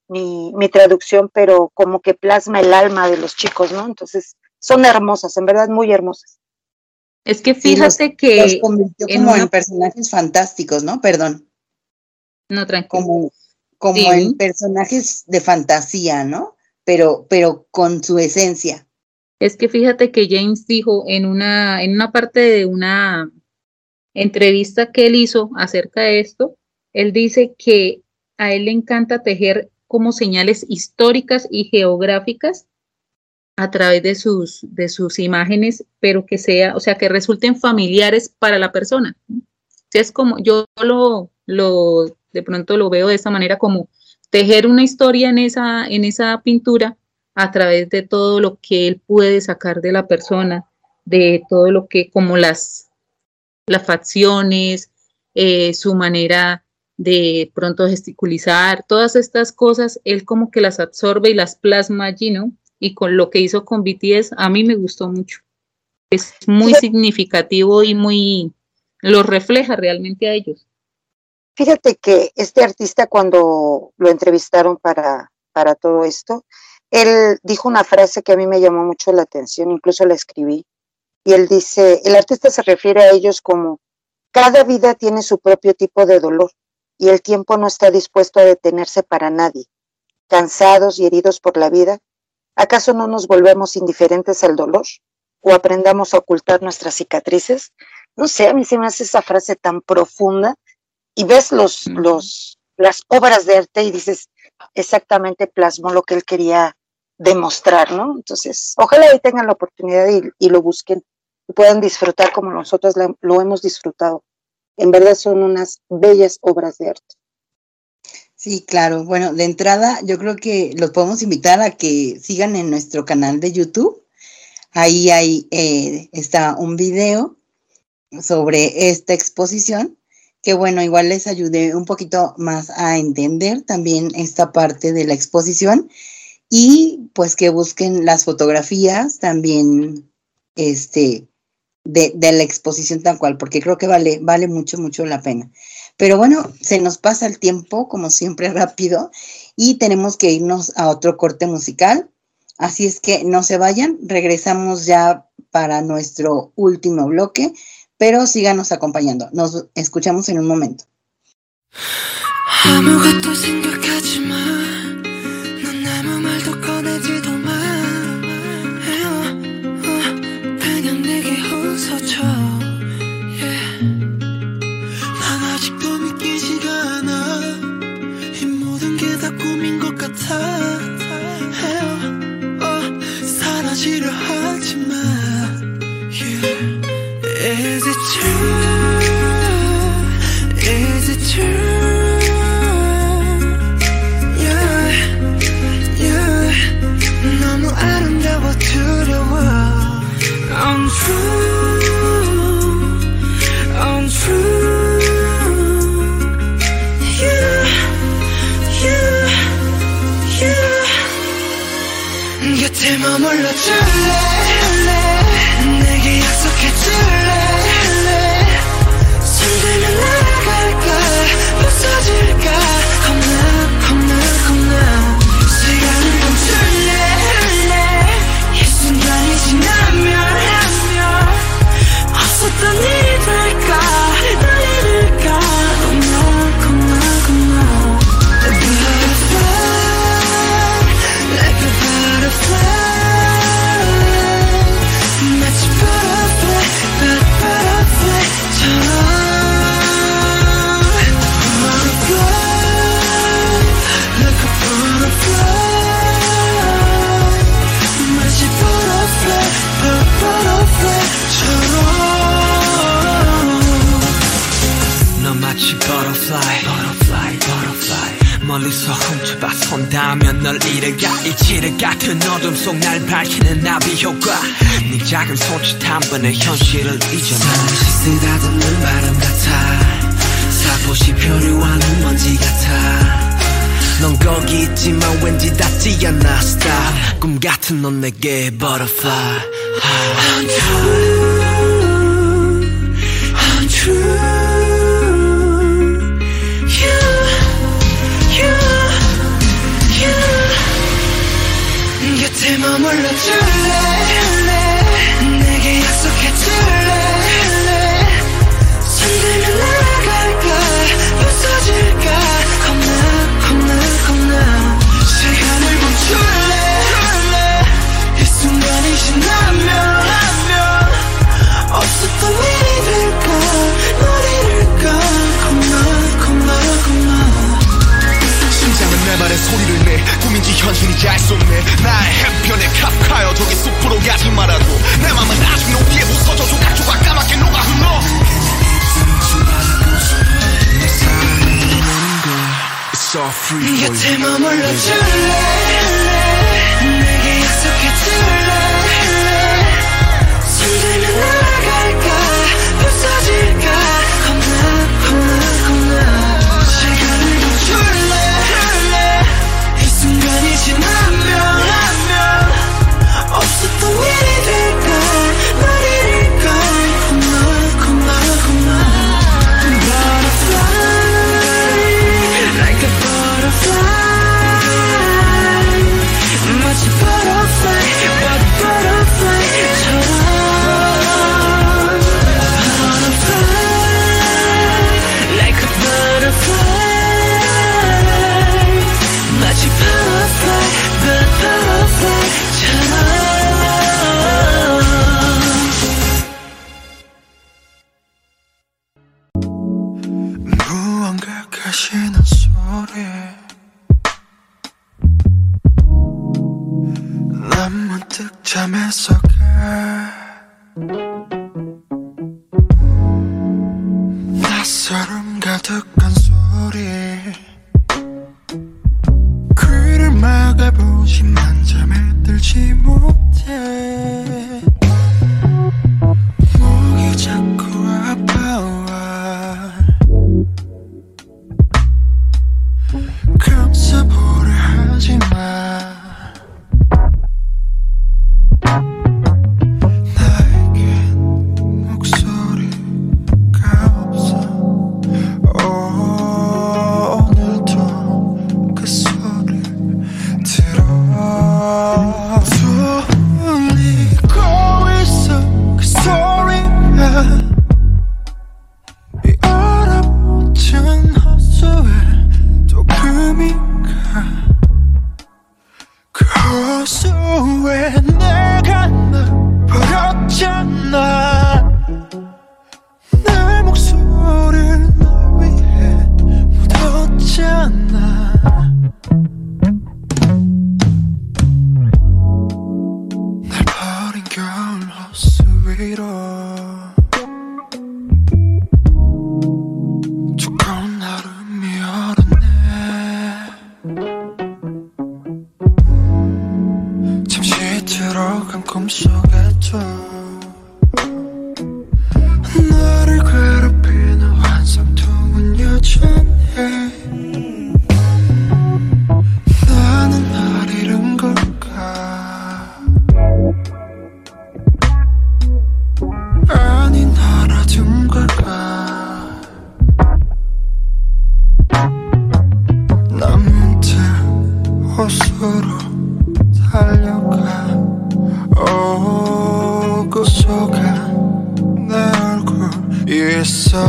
mi, mi traducción, pero como que plasma el alma de los chicos, ¿no? Entonces, son hermosas, en verdad muy hermosas. Es que Sí, los- fíjate Los que convirtió en como una- en personajes fantásticos, ¿no? Perdón. no tranquilo. Como, como Sí. en personajes de fantasía, ¿no? Pero, pero con su esencia. Es que fíjate que James dijo en una, en una parte de una entrevista que él hizo acerca de esto, él dice que a él le encanta tejer como señales históricas y geográficas a través de sus, de sus imágenes, pero que sea, o sea, que resulten familiares para la persona. es como, yo lo, lo, de pronto lo veo de esa manera como tejer una historia en esa, en esa pintura a través de todo lo que él puede sacar de la persona, de todo lo que, como las, las facciones, eh, su manera de pronto gesticulizar, todas estas cosas, él como que las absorbe y las plasma allí, ¿no? Y con lo que hizo con BTS, a mí me gustó mucho. Es muy significativo y muy, lo refleja realmente a ellos. Fíjate que este artista cuando lo entrevistaron para, para todo esto, él dijo una frase que a mí me llamó mucho la atención, incluso la escribí, y él dice, el artista se refiere a ellos como, cada vida tiene su propio tipo de dolor y el tiempo no está dispuesto a detenerse para nadie. Cansados y heridos por la vida, ¿acaso no nos volvemos indiferentes al dolor o aprendamos a ocultar nuestras cicatrices? No sé, a mí se me hace esa frase tan profunda y ves los, los, las obras de arte y dices, exactamente plasmó lo que él quería demostrar, ¿no? Entonces, ojalá ahí tengan la oportunidad y, y lo busquen y puedan disfrutar como nosotros la- lo hemos disfrutado. En verdad son unas bellas obras de arte. Sí, claro. Bueno, de entrada, yo creo que los podemos invitar a que sigan en nuestro canal de YouTube. Ahí hay, eh, está un video sobre esta exposición, que bueno, igual les ayude un poquito más a entender también esta parte de la exposición y pues que busquen las fotografías también, este, de, de la exposición tal cual, porque creo que vale, vale mucho, mucho la pena. Pero bueno, se nos pasa el tiempo, como siempre, rápido, y tenemos que irnos a otro corte musical. Así es que no se vayan, regresamos ya para nuestro último bloque, pero síganos acompañando. Nos escuchamos en un momento. 热烈炽烈。 번에 현실을 잊어놔. 쓰다듬는 바람 같아. 살포시 표류하는 먼지 같아. 넌 거기 있지만 왠지 닿지 않아 Stop 꿈 같은 넌 내게 butterfly free. 네 곁에 머물러 줄래?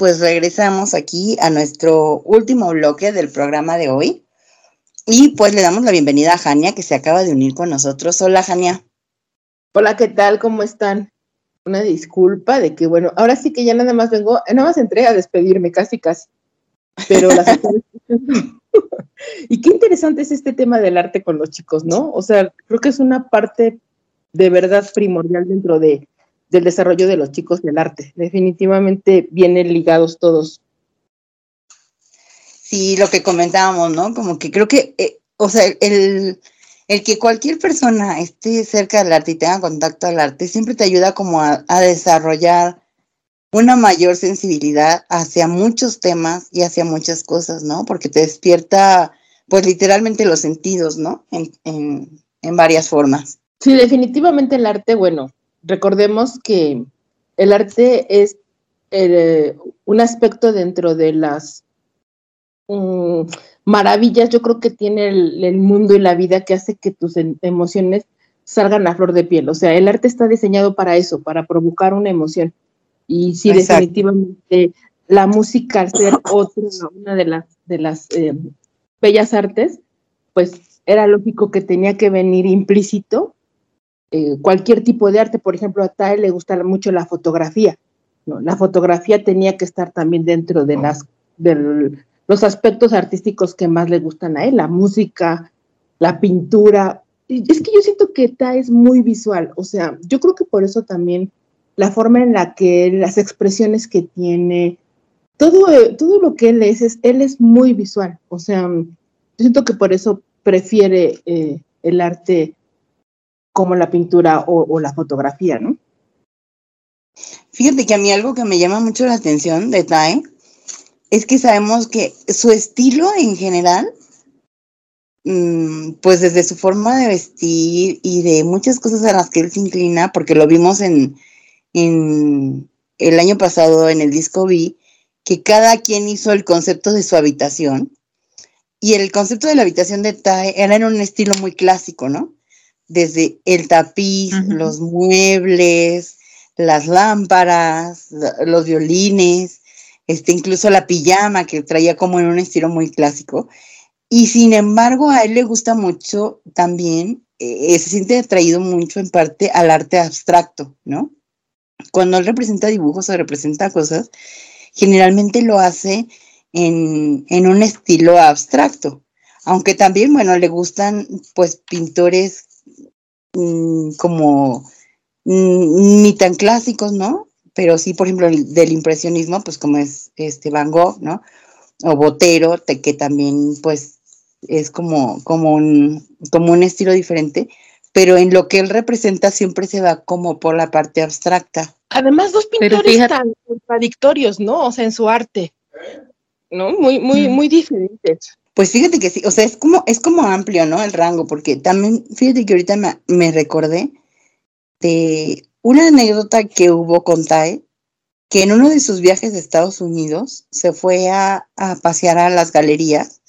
pues regresamos aquí a nuestro último bloque del programa de hoy. Y pues le damos la bienvenida a Jania, que se acaba de unir con nosotros. Hola, Jania. Hola, ¿qué tal? ¿Cómo están? Una disculpa de que, bueno, ahora sí que ya nada más vengo, eh, nada más entré a despedirme, casi, casi. Pero las Y qué interesante es este tema del arte con los chicos, ¿no? O sea, creo que es una parte de verdad primordial dentro de del desarrollo de los chicos del arte. Definitivamente vienen ligados todos. Sí, lo que comentábamos, ¿no? Como que creo que, eh, o sea, el, el que cualquier persona esté cerca del arte y tenga contacto al arte, siempre te ayuda como a, a desarrollar una mayor sensibilidad hacia muchos temas y hacia muchas cosas, ¿no? Porque te despierta, pues literalmente los sentidos, ¿no? En, en, en varias formas. Sí, definitivamente el arte, bueno, recordemos que el arte es eh, un aspecto dentro de las mm, maravillas, yo creo que tiene el, el mundo y la vida que hace que tus em- emociones salgan a flor de piel. O sea, el arte está diseñado para eso, para provocar una emoción. Y sí, Exacto. definitivamente la música, al ser otra, una de las, de las eh, bellas artes, pues era lógico que tenía que venir implícito eh, cualquier tipo de arte. Por ejemplo, a Tae le gusta mucho la fotografía. ¿no? La fotografía tenía que estar también dentro de las del- los aspectos artísticos que más le gustan a él, la música, la pintura. Y es que yo siento que Tae es muy visual, o sea, yo creo que por eso también la forma en la que él- las expresiones que tiene, todo, todo lo que él es, es, él es muy visual, o sea, yo siento que por eso prefiere eh, el arte como la pintura o, la fotografía, ¿no? Fíjate que a mí algo que me llama mucho la atención de Tai es que sabemos que su estilo en general, mm, pues desde su forma de vestir y de muchas cosas a las que él se inclina, porque lo vimos en, en el año pasado en el disco B, que cada quien hizo el concepto de su habitación. Y el concepto de la habitación de Tai era en un estilo muy clásico, ¿no? Desde el tapiz, los muebles, las lámparas, los violines, este, incluso la pijama que traía como en un estilo muy clásico. Y sin embargo, a él le gusta mucho también, eh, se siente atraído mucho en parte al arte abstracto, ¿no? Cuando él representa dibujos o representa cosas, generalmente lo hace en, en un estilo abstracto. Aunque también, bueno, le gustan pues pintores mm, como mm, ni tan clásicos, ¿no? Pero sí, por ejemplo, el del impresionismo, pues como es este Van Gogh, ¿no? O Botero, te- que también pues es como, como, un, como un estilo diferente, pero en lo que él representa siempre se va como por la parte abstracta. Además, dos pintores fíjate- tan contradictorios, ¿no? O sea, en su arte, ¿no? Muy, muy, Mm. muy diferentes. Pues fíjate que sí, o sea, es como, es como amplio, ¿no? El rango, porque también, fíjate que ahorita me, me recordé de una anécdota que hubo con Tae, que en uno de sus viajes de Estados Unidos se fue a, a pasear a las galerías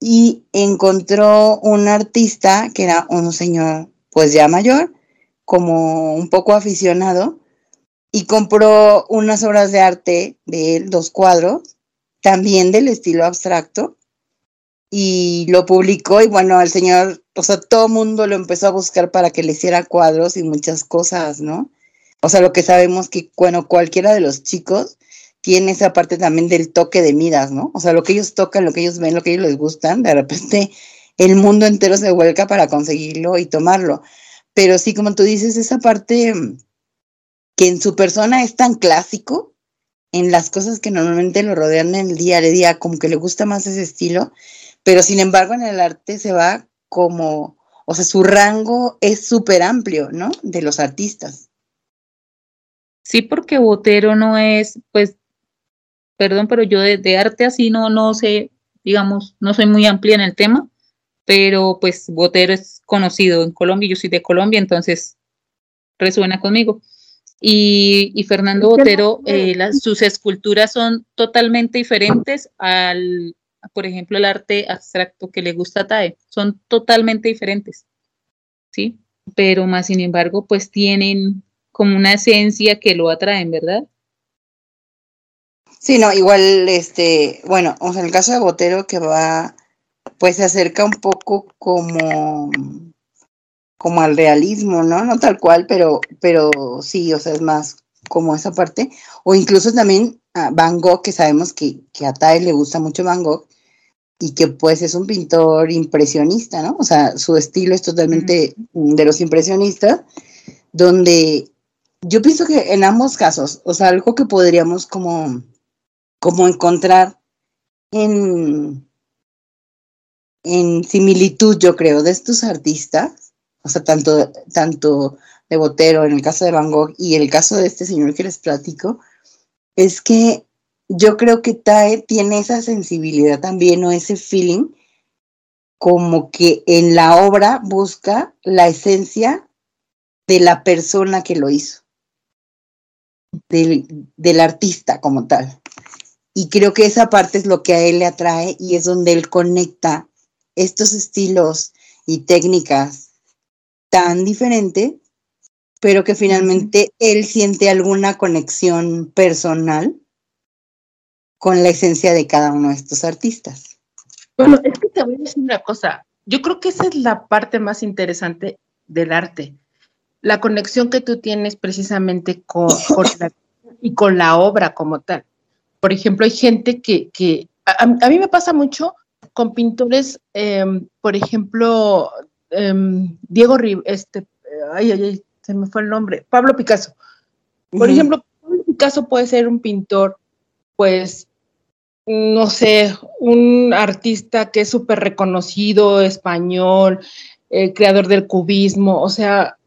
y encontró un artista que era un señor, pues ya mayor, como un poco aficionado, y compró unas obras de arte de él, dos cuadros, también del estilo abstracto, y lo publicó y bueno, el señor, o sea, todo el mundo lo empezó a buscar para que le hiciera cuadros y muchas cosas, ¿no? O sea, lo que sabemos que, bueno, cualquiera de los chicos tiene esa parte también del toque de miras, ¿no? O sea, lo que ellos tocan, lo que ellos ven, lo que ellos les gustan, de repente el mundo entero se vuelca para conseguirlo y tomarlo. Pero sí, como tú dices, esa parte mm, que en su persona es tan clásico, en las cosas que normalmente lo rodean en el día a día, como que le gusta más ese estilo, pero sin embargo en el arte se va como, o sea, su rango es súper amplio, ¿no? De los artistas. Sí, porque Botero no es, pues, perdón, pero yo de, de arte así no, no sé, digamos, no soy muy amplia en el tema, pero pues Botero es conocido en Colombia, yo soy de Colombia, entonces resuena conmigo. Y, y Fernando Botero, eh, las- sus esculturas son totalmente diferentes al, por ejemplo, el arte abstracto que le gusta a Tae, son totalmente diferentes, ¿sí? Pero más sin embargo, pues tienen como una esencia que lo atraen, ¿verdad? Sí, no, igual, este, bueno, o sea, el caso de Botero que va, pues se acerca un poco como, como al realismo, ¿no? No tal cual, pero, pero sí, o sea, es más como esa parte. O incluso también a Van Gogh, que sabemos que, que a Tae le gusta mucho Van Gogh y que pues es un pintor impresionista, ¿no? O sea, su estilo es totalmente de los impresionistas, donde yo pienso que en ambos casos, o sea, algo que podríamos como, como encontrar en, en similitud, yo creo, de estos artistas, o sea, tanto, tanto de Botero en el caso de Van Gogh y el caso de este señor que les platico, es que yo creo que Tae tiene esa sensibilidad también o ese feeling como que en la obra busca la esencia de la persona que lo hizo, del, del artista como tal. Y creo que esa parte es lo que a él le atrae y es donde él conecta estos estilos y técnicas tan diferentes, pero que finalmente él siente alguna conexión personal con la esencia de cada uno de estos artistas. Bueno, es que te voy a decir una cosa. Yo creo que esa es la parte más interesante del arte. La conexión que tú tienes precisamente con, con la, y con la obra como tal. Por ejemplo, hay gente que, que a, a mí me pasa mucho con pintores, eh, por ejemplo, eh, Diego este, ay, ay, ay, se me fue el nombre, Pablo Picasso. Por ejemplo, Pablo Picasso puede ser un pintor, pues, no sé, un artista que es súper reconocido, español, eh, creador del cubismo, o sea,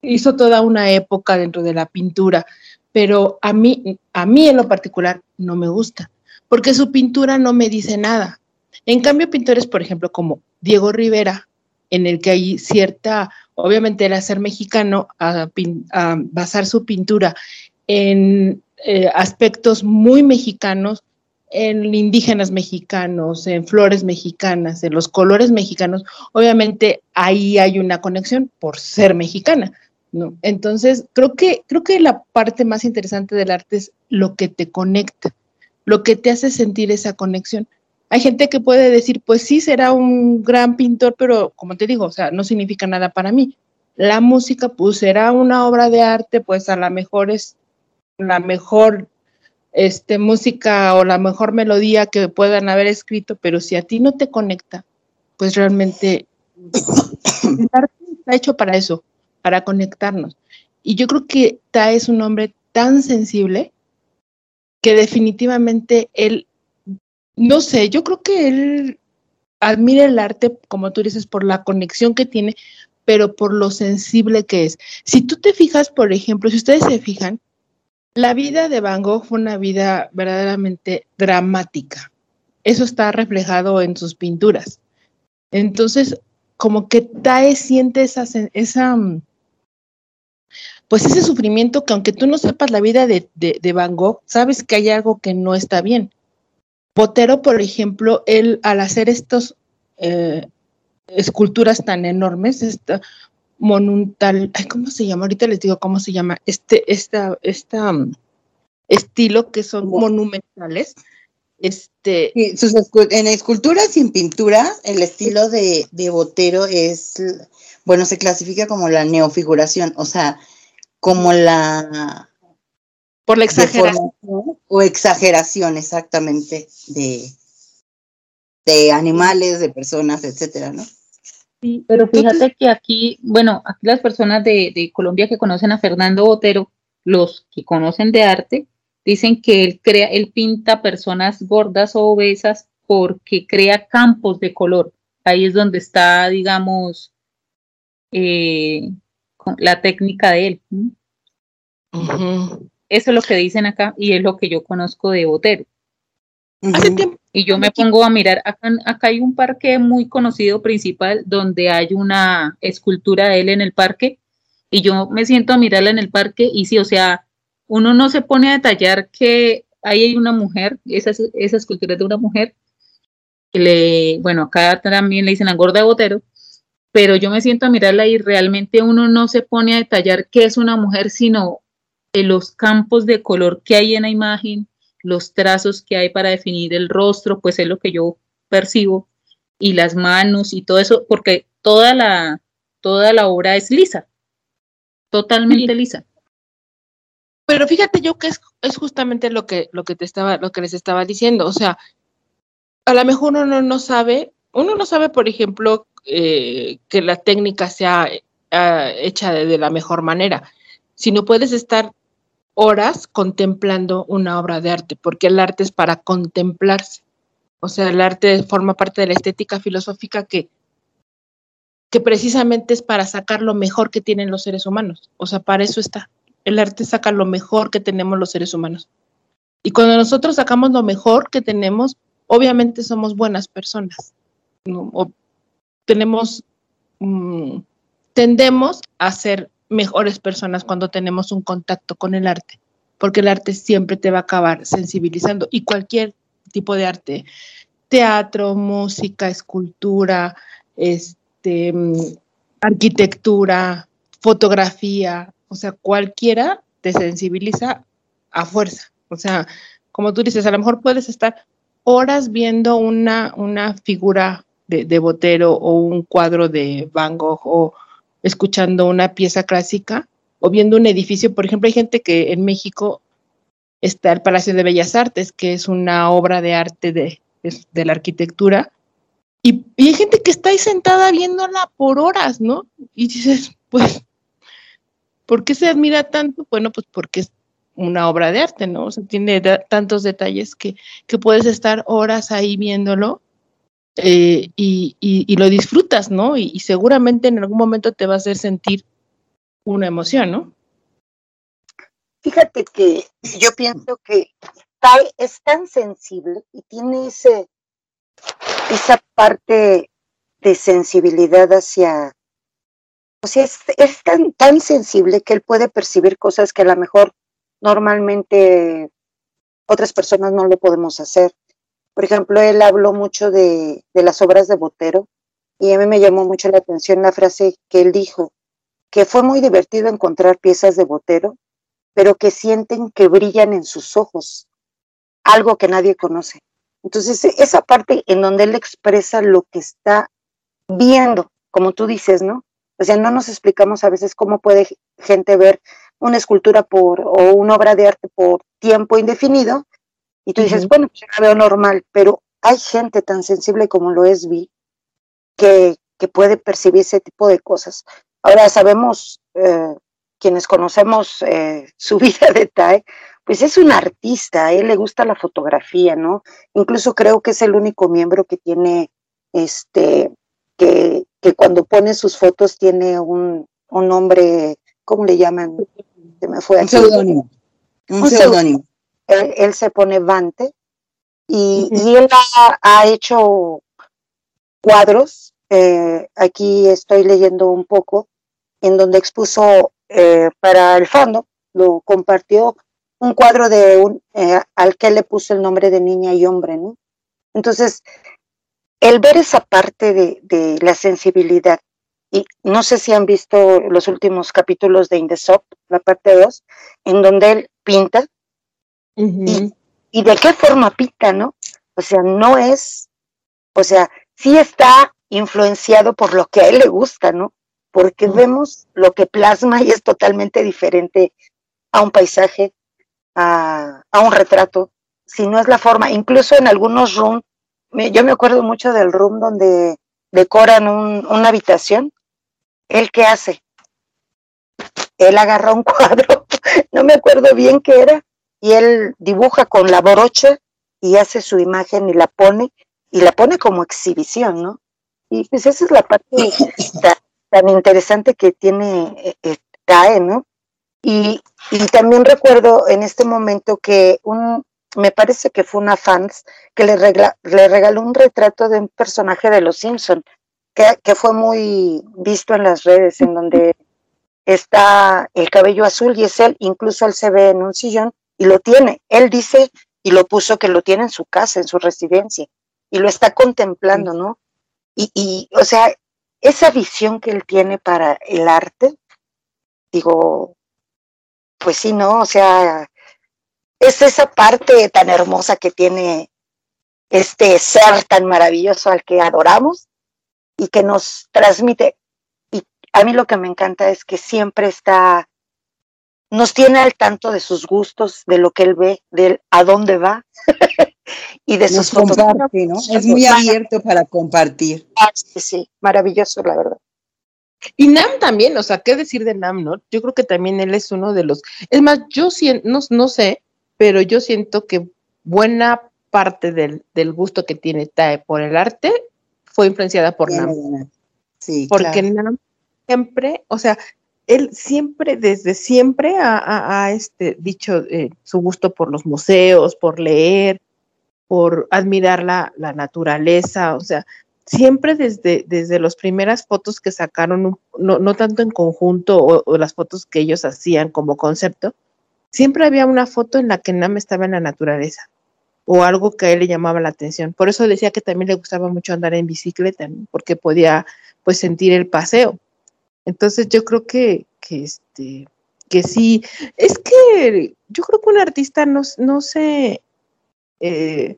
hizo toda una época dentro de la pintura, pero a mí, a mí en lo particular no me gusta, porque su pintura no me dice nada. En cambio, pintores, por ejemplo, como Diego Rivera, en el que hay cierta, obviamente el ser mexicano, a basar su pintura en eh, aspectos muy mexicanos, en indígenas mexicanos, en flores mexicanas, en los colores mexicanos, obviamente ahí hay una conexión por ser mexicana. ¿no? Entonces, creo que, creo que la parte más interesante del arte es lo que te conecta, lo que te hace sentir esa conexión. Hay gente que puede decir, pues sí, será un gran pintor, pero como te digo, o sea, no significa nada para mí. La música, pues será una obra de arte, pues a lo mejor es la mejor este, música o la mejor melodía que puedan haber escrito, pero si a ti no te conecta, pues realmente el arte está hecho para eso, para conectarnos. Y yo creo que Ta es un hombre tan sensible que definitivamente él, no sé, yo creo que él admira el arte, como tú dices, por la conexión que tiene, pero por lo sensible que es. Si tú te fijas, por ejemplo, si ustedes se fijan, la vida de Van Gogh fue una vida verdaderamente dramática. Eso está reflejado en sus pinturas. Entonces, como que Tae siente esa, mm, pues ese sufrimiento que aunque tú no sepas la vida de, Van Gogh, sabes que hay algo que no está bien. Botero, por ejemplo, él al hacer estos eh, esculturas tan enormes, esta monumental, ay, ¿cómo se llama? Ahorita les digo cómo se llama, este, esta, esta mm, estilo que son Mo- monumentales. Este, Sí, sus escu- en esculturas y en pintura, el estilo de, de Botero es, bueno, se clasifica como la neofiguración, o sea, como la por la exageración. o exageración exactamente de, de animales, de personas, etcétera, ¿no? Sí, pero fíjate que aquí, bueno, aquí las personas de, de Colombia que conocen a Fernando Botero, los que conocen de arte, dicen que él crea, él pinta personas gordas o obesas porque crea campos de color. Ahí es donde está, digamos, eh, la técnica de él. Eso es lo que dicen acá y es lo que yo conozco de Botero. Hace Ujú. tiempo Y yo me Aquí- pongo a mirar, acá, acá hay un parque muy conocido principal donde hay una escultura de él en el parque y yo me siento a mirarla en el parque y sí, o sea, uno no se pone a detallar que ahí hay una mujer, esa, es- esa escultura es de una mujer, que le, bueno, acá también le dicen la gorda de Botero, pero yo me siento a mirarla y realmente uno no se pone a detallar qué es una mujer, sino eh, los campos de color que hay en la imagen, los trazos que hay para definir el rostro, pues es lo que yo percibo, y las manos y todo eso, porque toda la, toda la obra es lisa, totalmente Sí. lisa. Pero fíjate yo que es, es justamente lo que, lo que te estaba, lo que les estaba diciendo. O sea, a lo mejor uno no sabe, uno no sabe, por ejemplo, eh, que la técnica sea ah, hecha de, de la mejor manera, sino puedes estar horas contemplando una obra de arte, porque el arte es para contemplarse. O sea, el arte forma parte de la estética filosófica que, que precisamente es para sacar lo mejor que tienen los seres humanos. O sea, para eso está. El arte saca lo mejor que tenemos los seres humanos. Y cuando nosotros sacamos lo mejor que tenemos, obviamente somos buenas personas. O tenemos, mm, tendemos a ser mejores personas cuando tenemos un contacto con el arte, porque el arte siempre te va a acabar sensibilizando y cualquier tipo de arte, teatro, música, escultura, este, mm, arquitectura, fotografía, o sea, cualquiera te sensibiliza a fuerza. O sea, como tú dices, a lo mejor puedes estar horas viendo una, una figura de, de Botero o un cuadro de Van Gogh o escuchando una pieza clásica o viendo un edificio. Por ejemplo, hay gente que en México está el Palacio de Bellas Artes, que es una obra de arte de, de, la arquitectura, y, y, hay gente que está ahí sentada viéndola por horas, ¿no? Y dices, pues, ¿por qué se admira tanto? Bueno, pues porque es una obra de arte, ¿no? O sea, tiene tantos detalles que, que, puedes estar horas ahí viéndolo eh, y, lo disfrutas, ¿no? Y, seguramente en algún momento te va a hacer sentir una emoción, ¿no? Fíjate que yo pienso que tal, es tan sensible y tiene ese, esa parte de sensibilidad hacia, o sea, es, es, tan, tan sensible que él puede percibir cosas que a lo mejor normalmente otras personas no lo podemos hacer. Por ejemplo, él habló mucho de, de las obras de Botero y a mí me llamó mucho la atención la frase que él dijo, que fue muy divertido encontrar piezas de Botero, pero que sienten que brillan en sus ojos, algo que nadie conoce. Entonces, esa parte en donde él expresa lo que está viendo, como tú dices, ¿no? O sea, no nos explicamos a veces cómo puede gente ver una escultura por o una obra de arte por tiempo indefinido y tú dices, uh -huh. bueno, pues yo la veo normal, pero hay gente tan sensible como lo es Vi que, que puede percibir ese tipo de cosas. Ahora sabemos, eh, quienes conocemos eh, su vida de Tai, pues es un artista, a él le gusta la fotografía, ¿no? Incluso creo que es el único miembro que tiene, este, que, que cuando pone sus fotos tiene un, un nombre, ¿cómo le llaman? Se me fue un seudónimo. Un seudónimo. Él, él, se pone Vante y, uh -huh. y él ha, ha, hecho cuadros, eh, aquí estoy leyendo un poco, en donde expuso eh, para el fondo, lo compartió un cuadro de un, eh, al que le puso el nombre de niña y hombre, ¿no? Entonces, el ver esa parte de, de, la sensibilidad, y no sé si han visto los últimos capítulos de In the Shop, la parte 2, en donde él pinta, uh -huh. y, y, de qué forma pinta, ¿no? O sea, no es, o sea, sí está influenciado por lo que a él le gusta, ¿no? Porque uh -huh. vemos lo que plasma y es totalmente diferente a un paisaje, a, a, un retrato, si no es la forma, incluso en algunos rooms, yo me acuerdo mucho del room donde decoran un, una habitación, ¿él qué hace? Él agarra un cuadro, no me acuerdo bien qué era, y él dibuja con la brocha y hace su imagen y la pone, y la pone como exhibición, ¿no? Y pues esa es la parte tan, tan interesante que tiene eh, eh TAE, ¿no? Y, y, también recuerdo en este momento que un, me parece que fue una fans que le, regla, le regaló un retrato de un personaje de Los Simpson que, que, fue muy visto en las redes, en donde está el cabello azul y es él, incluso él se ve en un sillón y lo tiene. Él dice y lo puso que lo tiene en su casa, en su residencia, y lo está contemplando, ¿no? Y, y o sea, esa visión que él tiene para el arte, digo, pues sí, ¿no? O sea, es esa parte tan hermosa que tiene este ser tan maravilloso al que adoramos y que nos transmite. Y a mí lo que me encanta es que siempre está, nos tiene al tanto de sus gustos, de lo que él ve, de a dónde va y de sus fotos. ¿no? Es muy abierto para compartir. Sí, sí, maravilloso, la verdad. Y Nam también, o sea, ¿qué decir de Nam, no? Yo creo que también él es uno de los. Es más, yo siento, no, no sé, pero yo siento que buena parte del, del, gusto que tiene Tae por el arte fue influenciada por Nam. Sí, Porque claro. Nam siempre, o sea, él siempre, desde siempre, ha, ha, ha este, dicho eh, su gusto por los museos, por leer, por admirar la, la naturaleza, o sea, siempre desde, desde las primeras fotos que sacaron, no, no tanto en conjunto o, o, las fotos que ellos hacían como concepto, siempre había una foto en la que Nam estaba en la naturaleza o algo que a él le llamaba la atención. Por eso decía que también le gustaba mucho andar en bicicleta, ¿no? porque podía pues sentir el paseo. Entonces yo creo que, que, este, que sí, es que yo creo que un artista no, no se eh,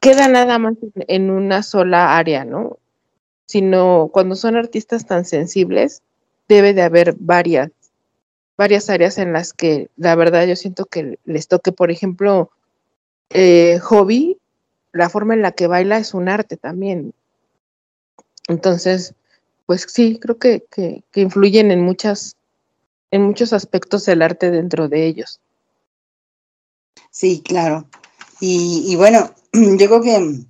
queda nada más en una sola área, ¿no? Sino cuando son artistas tan sensibles, debe de haber varias, varias áreas en las que la verdad yo siento que les toque, por ejemplo, eh, hobby, la forma en la que baila es un arte también. Entonces, pues sí, creo que, que, influyen en muchas, en muchos aspectos el arte dentro de ellos. Sí, claro. Y, y, bueno, yo creo que,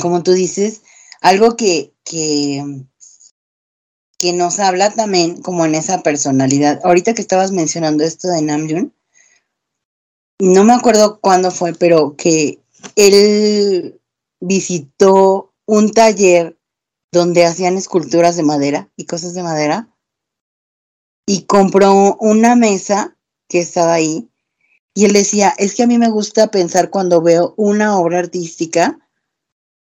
como tú dices, algo que, que, que nos habla también como en esa personalidad. Ahorita que estabas mencionando esto de Namjoon, no me acuerdo cuándo fue, pero que él visitó un taller donde hacían esculturas de madera y cosas de madera. Y compró una mesa que estaba ahí. Y él decía, es que a mí me gusta pensar cuando veo una obra artística,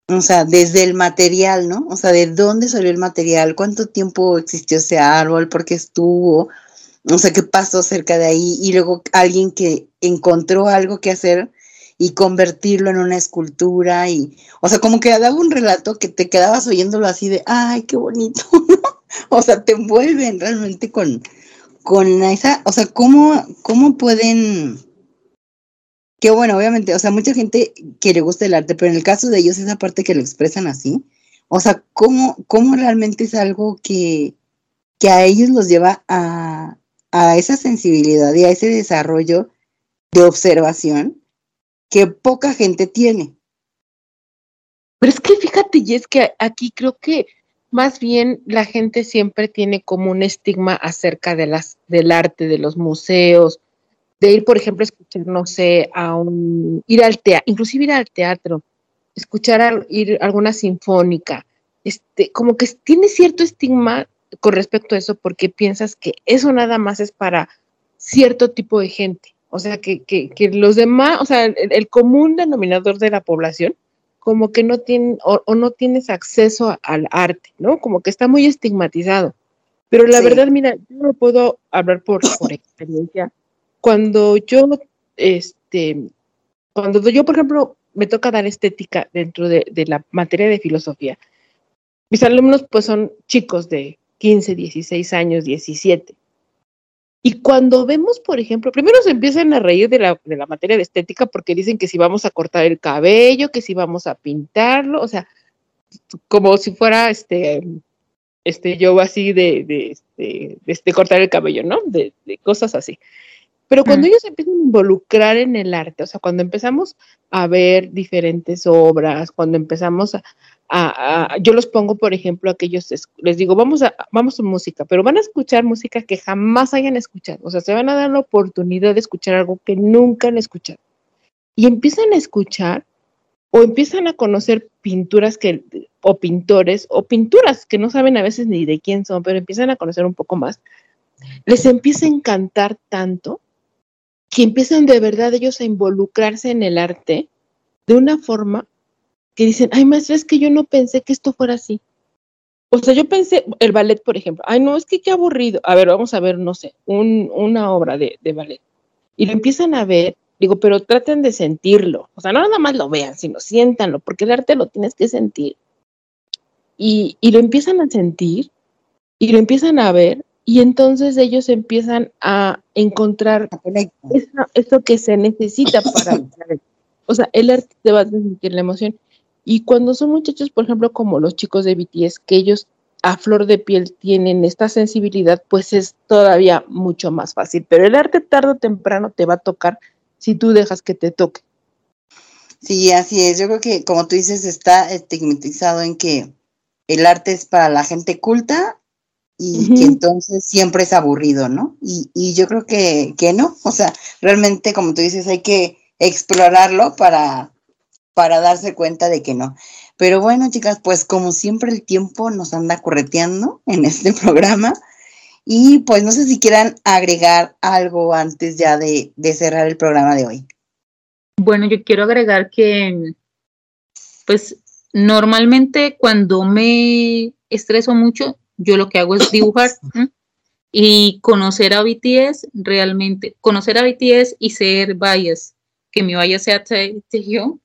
o sea, desde el material, ¿no? O sea, de dónde salió el material, cuánto tiempo existió ese árbol, por qué estuvo, o sea, qué pasó cerca de ahí y luego alguien que encontró algo que hacer y convertirlo en una escultura y, o sea, como que daba un relato que te quedabas oyéndolo así de, ay, qué bonito, o sea, te envuelven realmente con, con esa, o sea, cómo, cómo pueden, que bueno, obviamente, o sea, mucha gente que le gusta el arte, pero en el caso de ellos esa parte que lo expresan así, o sea, cómo, cómo realmente es algo que, que a ellos los lleva a, a esa sensibilidad y a ese desarrollo de observación que poca gente tiene. Pero es que fíjate, y es que aquí creo que más bien la gente siempre tiene como un estigma acerca de las, del arte, de los museos, de ir, por ejemplo, a escuchar, no sé, a un, ir al teatro, inclusive ir al teatro, escuchar, ir alguna sinfónica, este, como que tiene cierto estigma con respecto a eso porque piensas que eso nada más es para cierto tipo de gente. O sea, que, que, que los demás, o sea, el, el, común denominador de la población, como que no tienen o, o no tienes acceso a, al arte, ¿no? Como que está muy estigmatizado. Pero la sí. verdad, mira, yo no puedo hablar por, por experiencia. Cuando yo, este, cuando yo, por ejemplo, me toca dar estética dentro de, de la materia de filosofía, mis alumnos pues son chicos de 15, 16 años, 17. Y cuando vemos, por ejemplo, primero se empiezan a reír de la, de la, materia de estética porque dicen que si vamos a cortar el cabello, que si vamos a pintarlo, o sea, como si fuera este, este yo así de, de, de, de este, cortar el cabello, ¿no? De, cosas así. Pero cuando mm. ellos empiezan a involucrar en el arte, o sea, cuando empezamos a ver diferentes obras, cuando empezamos a, a, yo los pongo, por ejemplo, a les digo, vamos a, vamos a música, pero van a escuchar música que jamás hayan escuchado. O sea, se van a dar la oportunidad de escuchar algo que nunca han escuchado. Y empiezan a escuchar o empiezan a conocer pinturas que, o pintores, o pinturas que no saben a veces ni de quién son, pero empiezan a conocer un poco más. Les empieza a encantar tanto que empiezan de verdad ellos a involucrarse en el arte de una forma que dicen, ay, maestra, es que yo no pensé que esto fuera así. O sea, yo pensé, el ballet, por ejemplo, ay, no, es que qué aburrido. A ver, vamos a ver, no sé, un, una obra de, de, ballet. Y lo empiezan a ver, digo, pero traten de sentirlo. O sea, no nada más lo vean, sino siéntanlo, porque el arte lo tienes que sentir. Y, y lo empiezan a sentir, y lo empiezan a ver, y entonces ellos empiezan a encontrar eso, eso que se necesita para... o sea, el arte te va a sentir la emoción. Y cuando son muchachos, por ejemplo, como los chicos de BTS, que ellos a flor de piel tienen esta sensibilidad, pues es todavía mucho más fácil. Pero el arte tarde o temprano te va a tocar si tú dejas que te toque. Sí, así es. Yo creo que, como tú dices, está estigmatizado en que el arte es para la gente culta y uh -huh. que entonces siempre es aburrido, ¿no? Y, y yo creo que, que no. O sea, realmente, como tú dices, hay que explorarlo para, para darse cuenta de que no. Pero bueno, chicas, pues como siempre el tiempo nos anda correteando en este programa. Y pues no sé si quieran agregar algo antes ya de, de cerrar el programa de hoy. Bueno, yo quiero agregar que, pues, normalmente cuando me estreso mucho, yo lo que hago es dibujar y conocer a BTS realmente, conocer a BTS y ser bias, que mi bias sea Taehyung,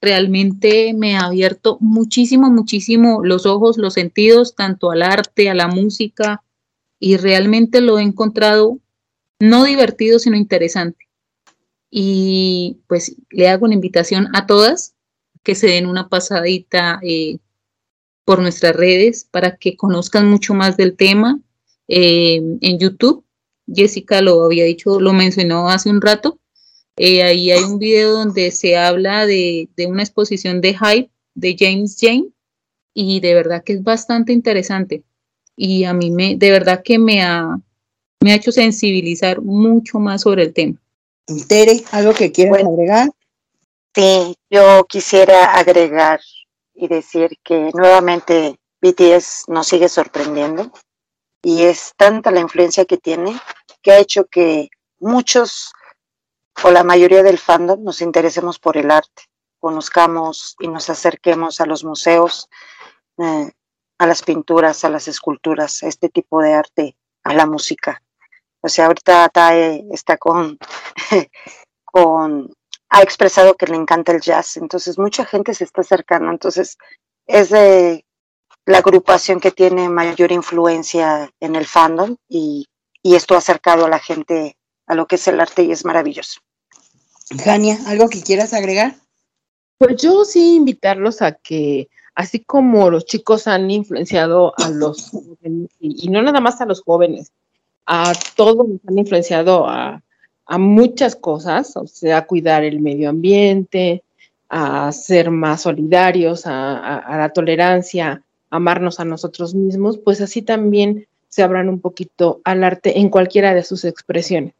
realmente me ha abierto muchísimo, muchísimo los ojos, los sentidos, tanto al arte, a la música, y realmente lo he encontrado no divertido, sino interesante. Y pues le hago una invitación a todas que se den una pasadita eh, por nuestras redes para que conozcan mucho más del tema eh, en YouTube. Jessica lo había dicho, lo mencionó hace un rato. Eh, ahí hay un video donde se habla de, de, una exposición de hype de James Jane y de verdad que es bastante interesante. Y a mí me, de verdad que me ha, me ha hecho sensibilizar mucho más sobre el tema. Tere, ¿algo que quieras bueno, agregar? Sí, yo quisiera agregar y decir que nuevamente BTS nos sigue sorprendiendo y es tanta la influencia que tiene que ha hecho que muchos o la mayoría del fandom nos interesemos por el arte, conozcamos y nos acerquemos a los museos, eh, a las pinturas, a las esculturas, a este tipo de arte, a la música. O sea, ahorita Tae está con, con, ha expresado que le encanta el jazz, entonces mucha gente se está acercando, entonces es de la agrupación que tiene mayor influencia en el fandom y, y esto ha acercado a la gente a lo que es el arte y es maravilloso. Jania, ¿algo que quieras agregar? Pues yo sí invitarlos a que, así como los chicos han influenciado a los jóvenes, y, y no nada más a los jóvenes, a todos nos han influenciado a, a, muchas cosas, o sea, a cuidar el medio ambiente, a ser más solidarios, a, a, a la tolerancia, amarnos a nosotros mismos, pues así también se abran un poquito al arte en cualquiera de sus expresiones.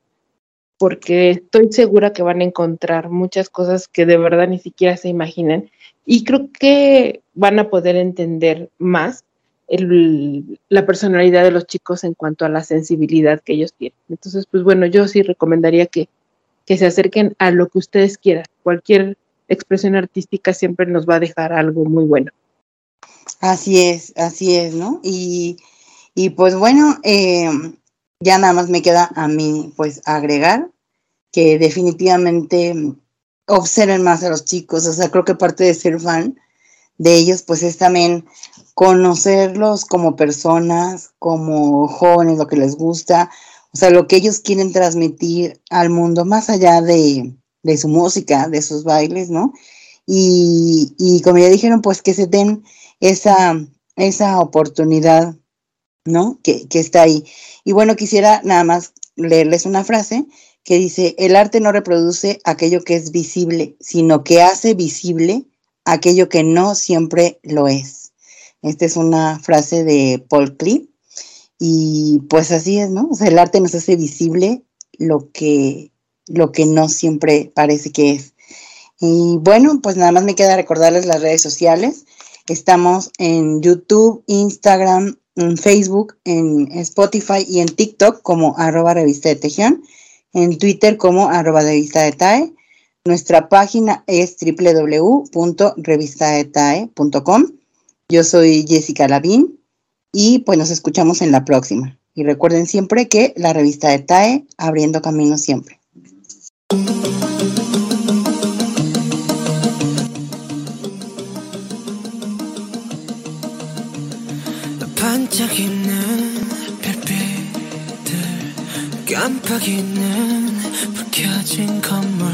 Porque estoy segura que van a encontrar muchas cosas que de verdad ni siquiera se imaginan y creo que van a poder entender más la personalidad de los chicos en cuanto a la sensibilidad que ellos tienen. Entonces, pues bueno, yo sí recomendaría que, que se acerquen a lo que ustedes quieran. Cualquier expresión artística siempre nos va a dejar algo muy bueno. Así es, así es, ¿no? Y, y pues bueno, eh, ya nada más me queda a mí pues agregar que definitivamente observen más a los chicos, o sea, creo que parte de ser fan de ellos pues es también conocerlos como personas, como jóvenes, lo que les gusta, o sea, lo que ellos quieren transmitir al mundo más allá de, de su música, de sus bailes, ¿no? Y, y, como ya dijeron, pues que se den esa, esa oportunidad, ¿no? Que, que está ahí. Y bueno, quisiera nada más leerles una frase que dice, el arte no reproduce aquello que es visible, sino que hace visible aquello que no siempre lo es. Esta es una frase de Paul Klee y pues así es, ¿no? O sea, el arte nos hace visible lo que, lo que no siempre parece que es. Y bueno, pues nada más me queda recordarles las redes sociales. Estamos en YouTube, Instagram, en Facebook, en Spotify y en TikTok como arroba revista de tejión, en Twitter como arroba revista de TAE. Nuestra página es www.revistadetae.com. Yo soy Jessica Lavín y pues nos escuchamos en la próxima. Y recuerden siempre que la revista de TAE, abriendo caminos siempre. 반짝이는 별빛들 깜빡이는 불 켜진 건물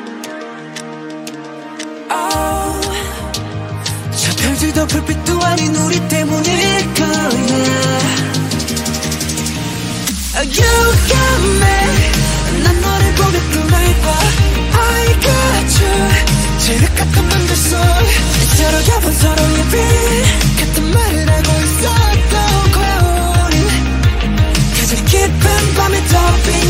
저 별들도 불빛도 아닌 우리 때문일 거야 아, You got me. 난 너를 보며 꿈을 꿔 I got you. 지륵 같은 만들 속 서로 가본 서로의 빛. 같은 말을 알고 있었던 거야 우린 그저 깊은 밤에 더 빛.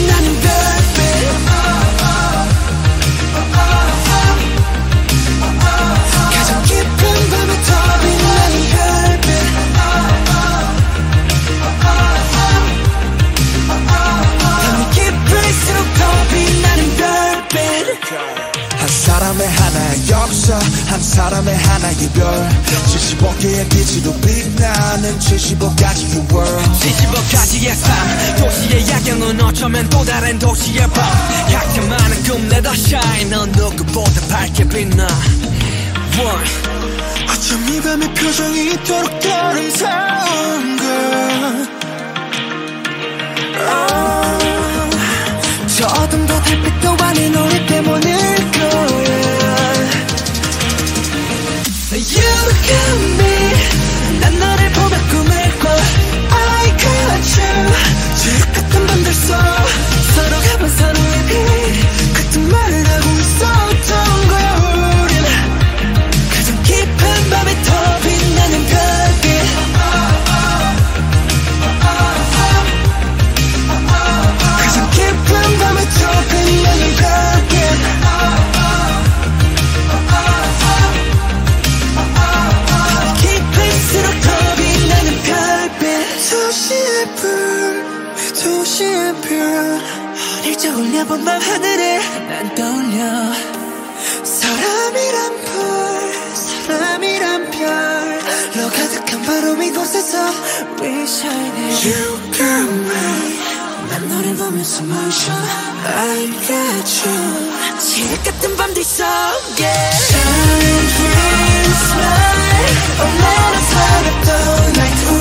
사람의 하나의 별 75개의 빛으로 빛나는 75가지의 world. 75가지의 삶. 도시의 야경은 어쩌면 또 다른 도시의 밤. 각자 많은 꿈 내다 shine. 넌 누구보다 밝게 빛나. One. 어쩜 이 밤의 표정이 이토록 아름다운 걸저 어둠도 달빛도 아닌 우리 때문일 거야 You got me 난 너를 보며 꿈을 꿔 올려본 밤 하늘에 난 떠올려 사람이란 불 사람이란 별로 가득한 바로 이곳에서 We shining You got me 난 너를 보면서 멈춰 I got you 지옥 같은 밤들 속에 Shine, dream, smile Oh, let us light up the night 우